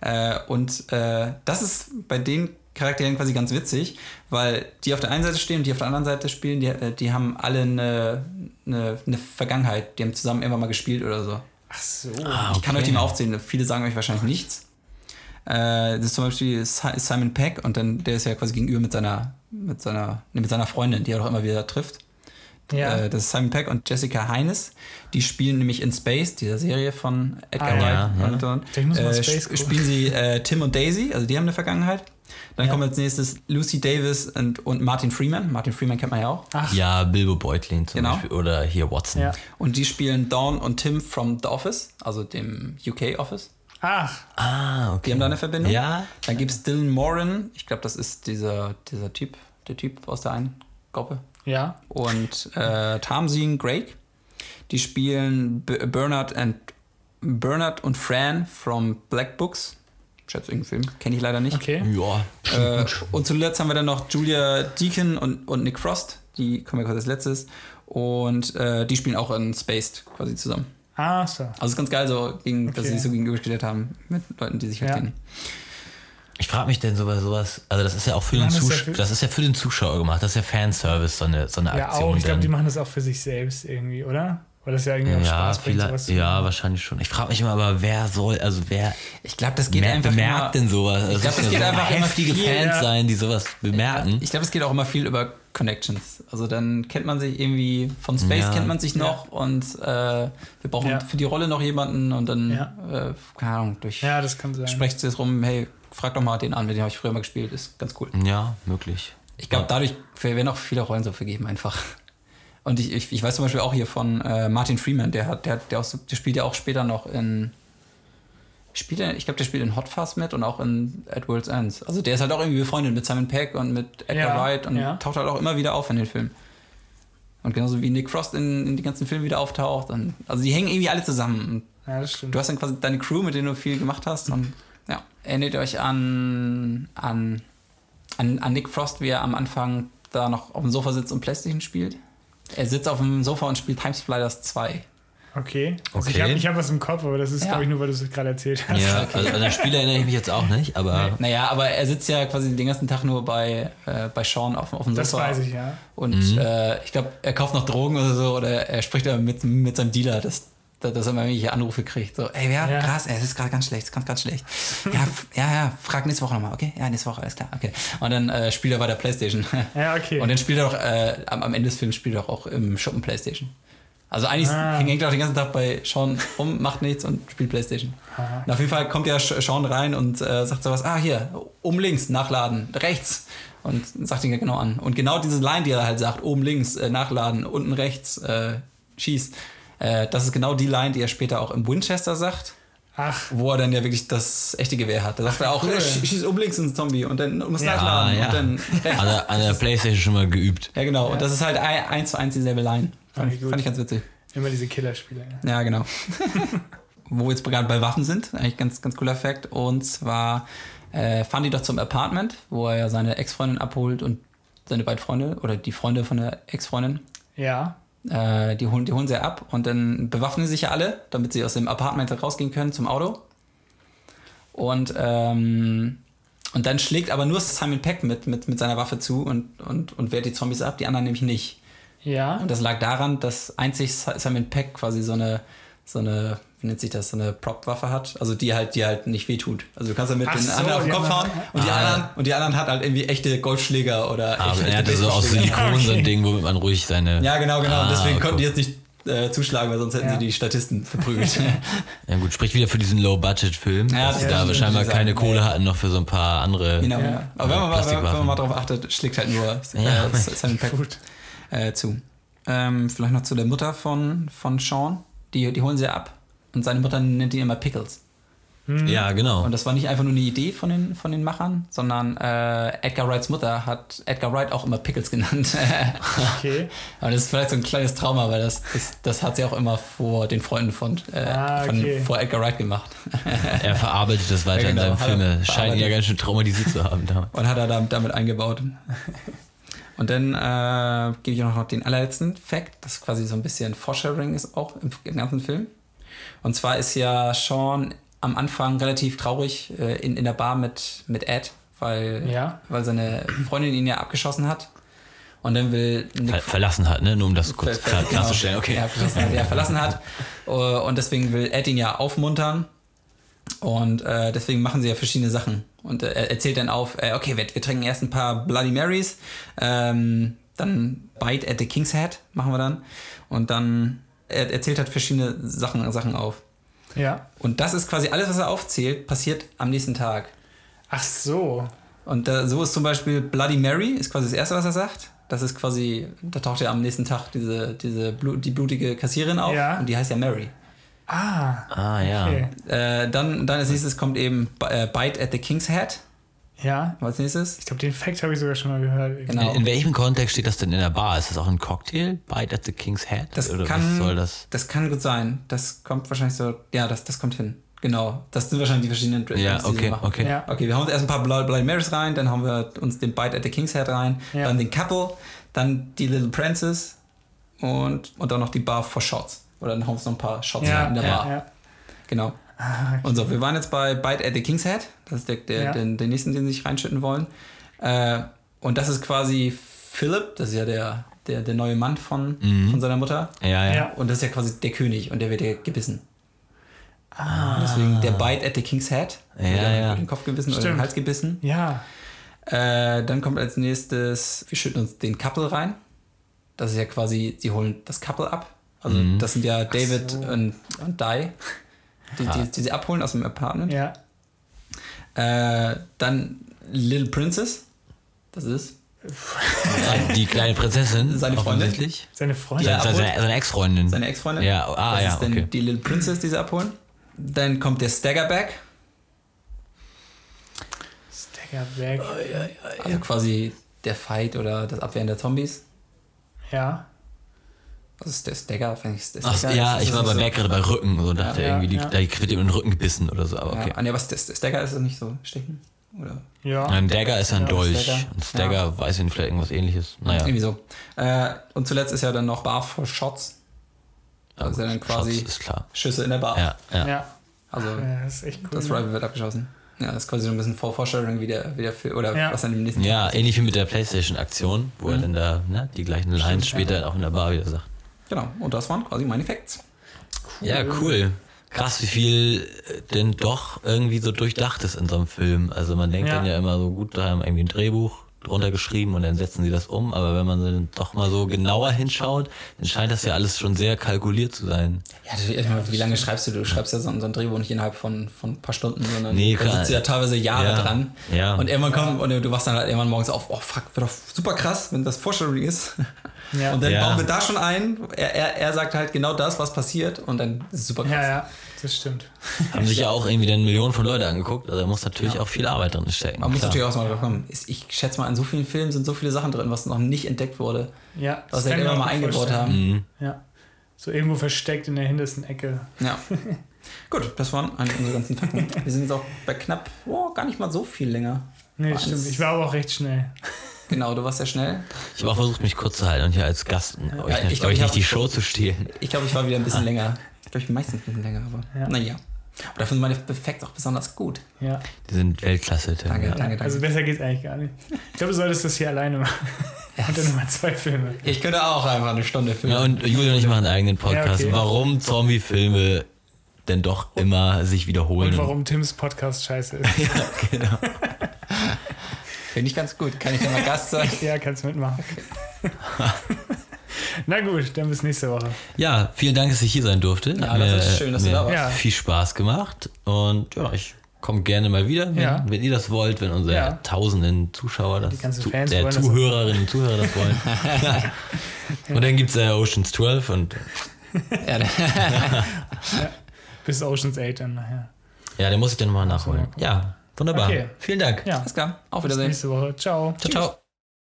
Äh, und äh, das ist bei den Charakteren quasi ganz witzig, weil die auf der einen Seite stehen und die auf der anderen Seite spielen, die, äh, die haben alle eine, eine, eine Vergangenheit, die haben zusammen irgendwann mal gespielt oder so. Ach so. Ah, Ich kann okay. euch die mal aufzählen, viele sagen euch wahrscheinlich nichts. Äh, das ist zum Beispiel Si- Simon Peck und dann der ist ja quasi gegenüber mit seiner, mit seiner, nee, mit seiner Freundin, die er doch immer wieder trifft. Ja. Äh, das ist Simon Peck und Jessica Heines. Die spielen nämlich in Space, dieser Serie von Edgar Ah, ja, Wright. ja. Mal äh, Space sp- gucken. spielen sie äh, Tim und Daisy, also die haben eine Vergangenheit. Dann Ja. kommen als nächstes Lucy Davis und, und Martin Freeman. Martin Freeman kennt man ja auch. Ach, Ja, Bilbo Beutlin zum Genau. Beispiel. Oder hier Watson. ja. Und die spielen Dawn und Tim from The Office, also dem UK Office. Ach, Ah, okay. Die haben da eine Verbindung. Ja. Dann gibt es Dylan Moran, ich glaube, das ist dieser, dieser Typ, der Typ aus der einen Gruppe. ja. Und äh, Tamsin Drake, die spielen B Bernard, and, Bernard und Fran from Black Books. Schätze irgendeinen Film, kenne ich leider nicht. Okay. Ja. Äh, und zuletzt haben wir dann noch Julia Deacon und, und Nick Frost, die kommen ja quasi als letztes. Und äh, die spielen auch in Spaced quasi zusammen. Ah, so. Also es ist ganz geil, so, gegen, dass Okay. sie sich so gegenübergestellt haben mit Leuten, die sich halt Ja. kennen. Ich frage mich denn so bei sowas, also das ist ja auch für den, Zus ja das ist ja für den Zuschauer gemacht, das ist ja Fanservice, so eine, so eine Ja, Aktion. auch. Ich glaube, die machen das auch für sich selbst irgendwie, oder? Weil das ja irgendwie auch ja, Spaß bringt, sowas zu ja, wahrscheinlich schon. Ich frage mich immer, aber wer soll, also wer Ich glaube, das geht mer einfach bemerkt immer, denn sowas? Ich glaub, es es geht so einfach immer heftige viel, Fans ja. sein, die sowas bemerken. Ich glaube, es geht auch immer viel über Connections. Also dann kennt man sich irgendwie, von Space Ja. kennt man sich noch und äh, wir brauchen Ja. für die Rolle noch jemanden und dann, Ja. äh, keine Ahnung, durch Ja, das kann sein. sprecht es rum, hey, frag doch mal den an, mit dem habe ich früher mal gespielt, ist ganz cool. Ja, möglich. Ich glaube, dadurch werden auch viele Rollen so vergeben einfach. Und ich, ich, ich weiß zum Beispiel auch hier von äh, Martin Freeman, der hat, der, der, auch der spielt ja auch später noch in. Spielt er, ich glaube, der spielt in Hot Fuzz mit und auch in At World's Ends. Also der ist halt auch irgendwie befreundet mit Simon Peck und mit Edgar Ja, Wright und ja. taucht halt auch immer wieder auf in den Filmen. Und genauso wie Nick Frost in, in die ganzen Filmen wieder auftaucht. Und, also die hängen irgendwie alle zusammen. Ja, das stimmt. Du hast dann quasi deine Crew, mit denen du viel gemacht hast. Und ja, erinnert euch an, an, an, an Nick Frost, wie er am Anfang da noch auf dem Sofa sitzt und Playstation spielt? Er sitzt auf dem Sofa und spielt Time Splitters 2. Okay. Also Okay. Ich habe ich hab was im Kopf, aber das ist, Ja. glaube ich, nur, weil du es gerade erzählt hast. Ja, also an das Spiel erinnere ich mich jetzt auch nicht, aber Naja, aber er sitzt ja quasi den ganzen Tag nur bei, äh, bei Sean auf, auf dem Das Sofa. weiß ich, ja. Und äh, ich glaube, er kauft noch Drogen oder so oder er spricht mit, mit seinem Dealer, dass, dass er immer irgendwelche Anrufe kriegt. So, ey, ja, Ja. krass, ey, es ist gerade ganz schlecht, es ist ganz, ganz schlecht. Ja, ja, ja, frag nächste Woche nochmal, okay? Ja, nächste Woche, alles klar, okay. Und dann äh, spielt er bei der Playstation. Ja, okay. Und dann spielt er auch, äh, am, am Ende des Films spielt er auch im Schuppen Playstation. Also eigentlich Ah. hängt er auch den ganzen Tag bei Sean rum, macht nichts und spielt Playstation. Aha. Und auf jeden Fall kommt ja Sean rein und äh, sagt sowas, ah hier, oben links, nachladen, rechts. Und sagt ihn ja genau an. Und genau diese Line, die er halt sagt, oben links, äh, nachladen, unten rechts, äh, schieß, äh, das ist genau die Line, die er später auch im Winchester sagt, Ach, wo er dann ja wirklich das echte Gewehr hat. Da sagt er auch, cool. sch- schieß oben links ins Zombie und dann muss Ah, nachladen ja. und dann. An der, an der Playstation schon mal geübt. Ja, genau. Und das ist halt ein- eins zu eins dieselbe Line. Fand, ich- gut. fand ich ganz witzig. immer diese Killerspiele. Ja. Ja, genau. Wo wir jetzt gerade bei Waffen sind, eigentlich ganz, ganz cooler Fact. Und zwar äh, fahren die doch zum Apartment, wo er ja seine Ex-Freundin abholt und seine beiden Freunde oder die Freunde von der Ex-Freundin. ja. Äh, die, holen, die holen sie ab und dann bewaffnen sie sich ja alle, damit sie aus dem Apartment rausgehen können zum Auto. Und, ähm, und dann schlägt aber nur Simon Peck mit, mit, mit seiner Waffe zu und, und, und wehrt die Zombies ab, die anderen nämlich nicht. Ja. Und das lag daran, dass einzig Simon Peck quasi so eine, so eine, wie nennt sich das, so eine Prop-Waffe hat, also die halt, die halt nicht wehtut. Also du kannst damit Ach den so, anderen auf den die Kopf hauen und die, Ah. anderen, und die anderen hat halt irgendwie echte Golfschläger oder Aber echte, er hatte so aus. Silikon Ja, so ein okay. Ding, womit man ruhig seine. Ja, genau, genau. Ah, deswegen cool. konnten die jetzt nicht äh, zuschlagen, weil sonst hätten Ja. sie die Statisten verprügelt. Ja gut, spricht wieder für diesen Low-Budget-Film, Ja, dass das sie da stimmt, scheinbar keine sagen. Kohle Nee. hatten noch für so ein paar andere. genau, Ja. ja. Aber wenn man, mal, wenn, man mal darauf achtet, schlägt halt nur äh, Ja. Simon Peck äh, zu. Ähm, vielleicht noch zu der Mutter von, von Sean. Die, die holen sie ab. Und seine Mutter nennt ihn immer Pickles. Ja, genau. Und das war nicht einfach nur eine Idee von den, von den Machern, sondern äh, Edgar Wrights Mutter hat Edgar Wright auch immer Pickles genannt. Okay. Aber das ist vielleicht so ein kleines Trauma, weil das, das, das hat sie auch immer vor den Freunden von, äh, Ah, von okay. vor Edgar Wright gemacht. er verarbeitet das weiter Ja, genau, in er Filmen. Scheint ihn ja ganz schön traumatisiert zu haben damals. Und hat er damit, damit eingebaut. Und dann äh, gebe ich auch noch den allerletzten Fact, das quasi so ein bisschen Foreshadowing ist auch im, im ganzen Film. Und zwar ist ja Sean am Anfang relativ traurig äh, in, in der Bar mit, mit Ed, weil, Ja. weil seine Freundin ihn ja abgeschossen hat. Und dann will Nick Ver verlassen hat, ne? Nur um das kurz ver- ver- klar, genau, klarzustellen. Okay. Ja, verlassen hat, ja, verlassen hat. Uh, Und deswegen will Ed ihn ja aufmuntern. Und äh, deswegen machen sie ja verschiedene Sachen. Und äh, er erzählt dann auf, äh, okay, wir, wir trinken erst ein paar Bloody Marys, ähm, dann Bite at the King's Head machen wir dann. Und dann, er erzählt halt verschiedene Sachen, Sachen auf. Ja. Und das ist quasi alles, was er aufzählt, passiert am nächsten Tag. Ach so. Und äh, so ist zum Beispiel Bloody Mary, ist quasi das Erste, was er sagt. Das ist quasi, da taucht ja am nächsten Tag diese, diese Blut, die blutige Kassierin auf Ja. und die heißt ja Mary. Ah. Ah, ja. Okay. Äh, dann, dann als nächstes kommt eben äh, Bite at the King's Head. Ja. Als nächstes. Ich glaube, den Fact habe ich sogar schon mal gehört. Genau. In, in welchem Kontext steht das denn in der Bar? Ist das auch ein Cocktail? Bite at the King's Head? Das Oder kann, was soll das? das kann gut sein. Das kommt wahrscheinlich so, ja, das, das kommt hin. Genau. Das sind wahrscheinlich die verschiedenen Drinks, Ja, die sie okay, machen. okay. Ja. Okay, wir haben uns erst ein paar Bloody, Bloody Marys rein, dann haben wir uns den Bite at the King's Head rein, Ja. dann den Couple, dann die Little Princess und, und dann noch die Bar for Shots. Oder dann haben wir uns noch ein paar Shots Ja, in der ja, Bar. ja. Genau. Ah, okay. Und so, wir waren jetzt bei Bite at the King's Head. Das ist der, der, Ja. der, der nächsten, den sie sich reinschütten wollen. Äh, und das ist quasi Philip, das ist ja der, der, der neue Mann von, Mhm. von seiner Mutter. Ja, ja. Ja. Und das ist ja quasi der König und der wird ja gebissen. Ah. Deswegen der Bite at the King's Head. Ja, Wird ja. Den Kopf gebissen oder Stimmt. den Hals gebissen. Ja. Äh, dann kommt als nächstes, wir schütten uns den Couple rein. Das ist ja quasi, sie holen das Couple ab. Also Mhm. das sind ja David so. und, und Di, die, Ah. die, die sie abholen aus dem Apartment. Ja. Äh, dann Little Princess. Das ist. Die kleine Prinzessin. Seine Freundin? offensichtlich. Seine Freundin. Ja. Seine, seine, Ex-Freundin. Seine Ex-Freundin. Ja, ah, das ja, ist dann okay. die Little Princess, die sie abholen. Dann kommt der Staggerback. Staggerback. Also quasi der Fight oder das Abwehren der Zombies. Ja. Das ist der Stagger, finde ich. Der Ach, Stagger ja, ist- ich ist war bei so- gerade bei Rücken so und dachte Ja, irgendwie, die, ja. da wird ihm in den Rücken gebissen oder so, aber okay. Ja, ah, nee, was der der Stagger ist das nicht so stechen? Oder? Ja. Ein Dagger ist ein Ja, Dolch. Stagger. Ein Stagger weiß ich nicht, vielleicht irgendwas ähnliches. Naja. Irgendwie so. Äh, und zuletzt ist ja dann noch Bar for Shots. Ja, Das ist ja dann gut, quasi Shots ist klar. Schüsse in der Bar. Ja, ja. Ja. Also ja. Das ist echt cool. das ne? Rival wird abgeschossen. Ja, das ist quasi so ein bisschen Vorvorstellung wie der, wie der Film, oder Ja. was dann im nächsten Ja, ähnlich wie mit der Playstation-Aktion, wo er dann da ne, die gleichen Lines später auch in der Bar wieder sagt. Genau, und das waren quasi meine Facts. Ja, cool. Krass, wie viel äh, denn doch irgendwie so durchdacht ist in so einem Film. Also man denkt Ja. dann ja immer so, gut, da haben wir irgendwie ein Drehbuch, drunter geschrieben und dann setzen sie das um. Aber wenn man dann doch mal so genauer hinschaut, dann scheint das ja alles schon sehr kalkuliert zu sein. Ja, wie lange schreibst du? Du schreibst ja so, ein- so ein Drehbuch nicht innerhalb von, von ein paar Stunden, sondern Nee, da sitzt du ja teilweise Jahre Ja. dran. Ja. Und irgendwann kommt, und du wachst dann halt irgendwann morgens auf, oh fuck, wird doch super krass, wenn das Foreshadowing ist. Ja. Und dann Ja. bauen wir da schon ein. Er, er, er sagt halt genau das, was passiert, und dann ist es super krass. Ja, ja, das stimmt. Haben sich ja auch irgendwie dann Millionen von Leuten angeguckt. Also da muss natürlich auch viel Arbeit drin stecken. Man muss klar. natürlich auch mal drauf kommen. Ich schätze mal, in so vielen Filmen sind so viele Sachen drin, was noch nicht entdeckt wurde, Ja, was das sie halt immer mal eingebaut vorstellen. haben. Mhm. Ja. So irgendwo versteckt in der hintersten Ecke. Ja. Gut, das waren eigentlich unsere ganzen Fakten. Wir sind jetzt auch bei knapp, oh, gar nicht mal so viel länger. Nee, Eins. stimmt. Ich war aber auch recht schnell. Genau, du warst sehr schnell. Ich habe auch versucht, mich kurz zu halten und hier als Gast euch, ich nicht, glaub, euch ich nicht die Show zu stehlen. Ich glaube, ich war wieder ein bisschen länger. Ich glaube, ich bin meistens ein bisschen länger, aber Ja. naja. Aber dafür sind meine Effekte auch besonders gut. Ja. Die sind Weltklasse. Danke, ja. danke, danke. Also besser geht's eigentlich gar nicht. Ich glaube, du solltest das hier alleine machen. Und dann nochmal zwei Filme. Ich könnte auch einfach eine Stunde filmen. Ja, und Julia und ich machen einen eigenen Podcast. Ja, okay. Warum Zombie-Filme denn doch immer sich wiederholen. Und warum Tims Podcast scheiße ist. genau. Finde ich ganz gut. Kann ich ja mal Gast sein? Ja, kannst mitmachen. Na gut, dann bis nächste Woche. Ja, vielen Dank, dass ich hier sein durfte. Ja, Hat das mir- ist schön, dass du mir da warst. Ja. Viel Spaß gemacht. Und ja, ich komme gerne mal wieder, wenn, Ja. wenn ihr das wollt, wenn unsere Ja. tausenden Zuschauer das, Die ganzen zu, Fans das Zuhörerinnen und Zuhörer das wollen. und dann gibt es äh, Oceans 12 und Ja, Bis Ocean's 8 dann nachher. ja, den muss ich dann mal nachholen. Ja, wunderbar. Okay. Vielen Dank. Ja, alles klar. Auf bis Wiedersehen. nächste Woche. Ciao. Ciao, ciao.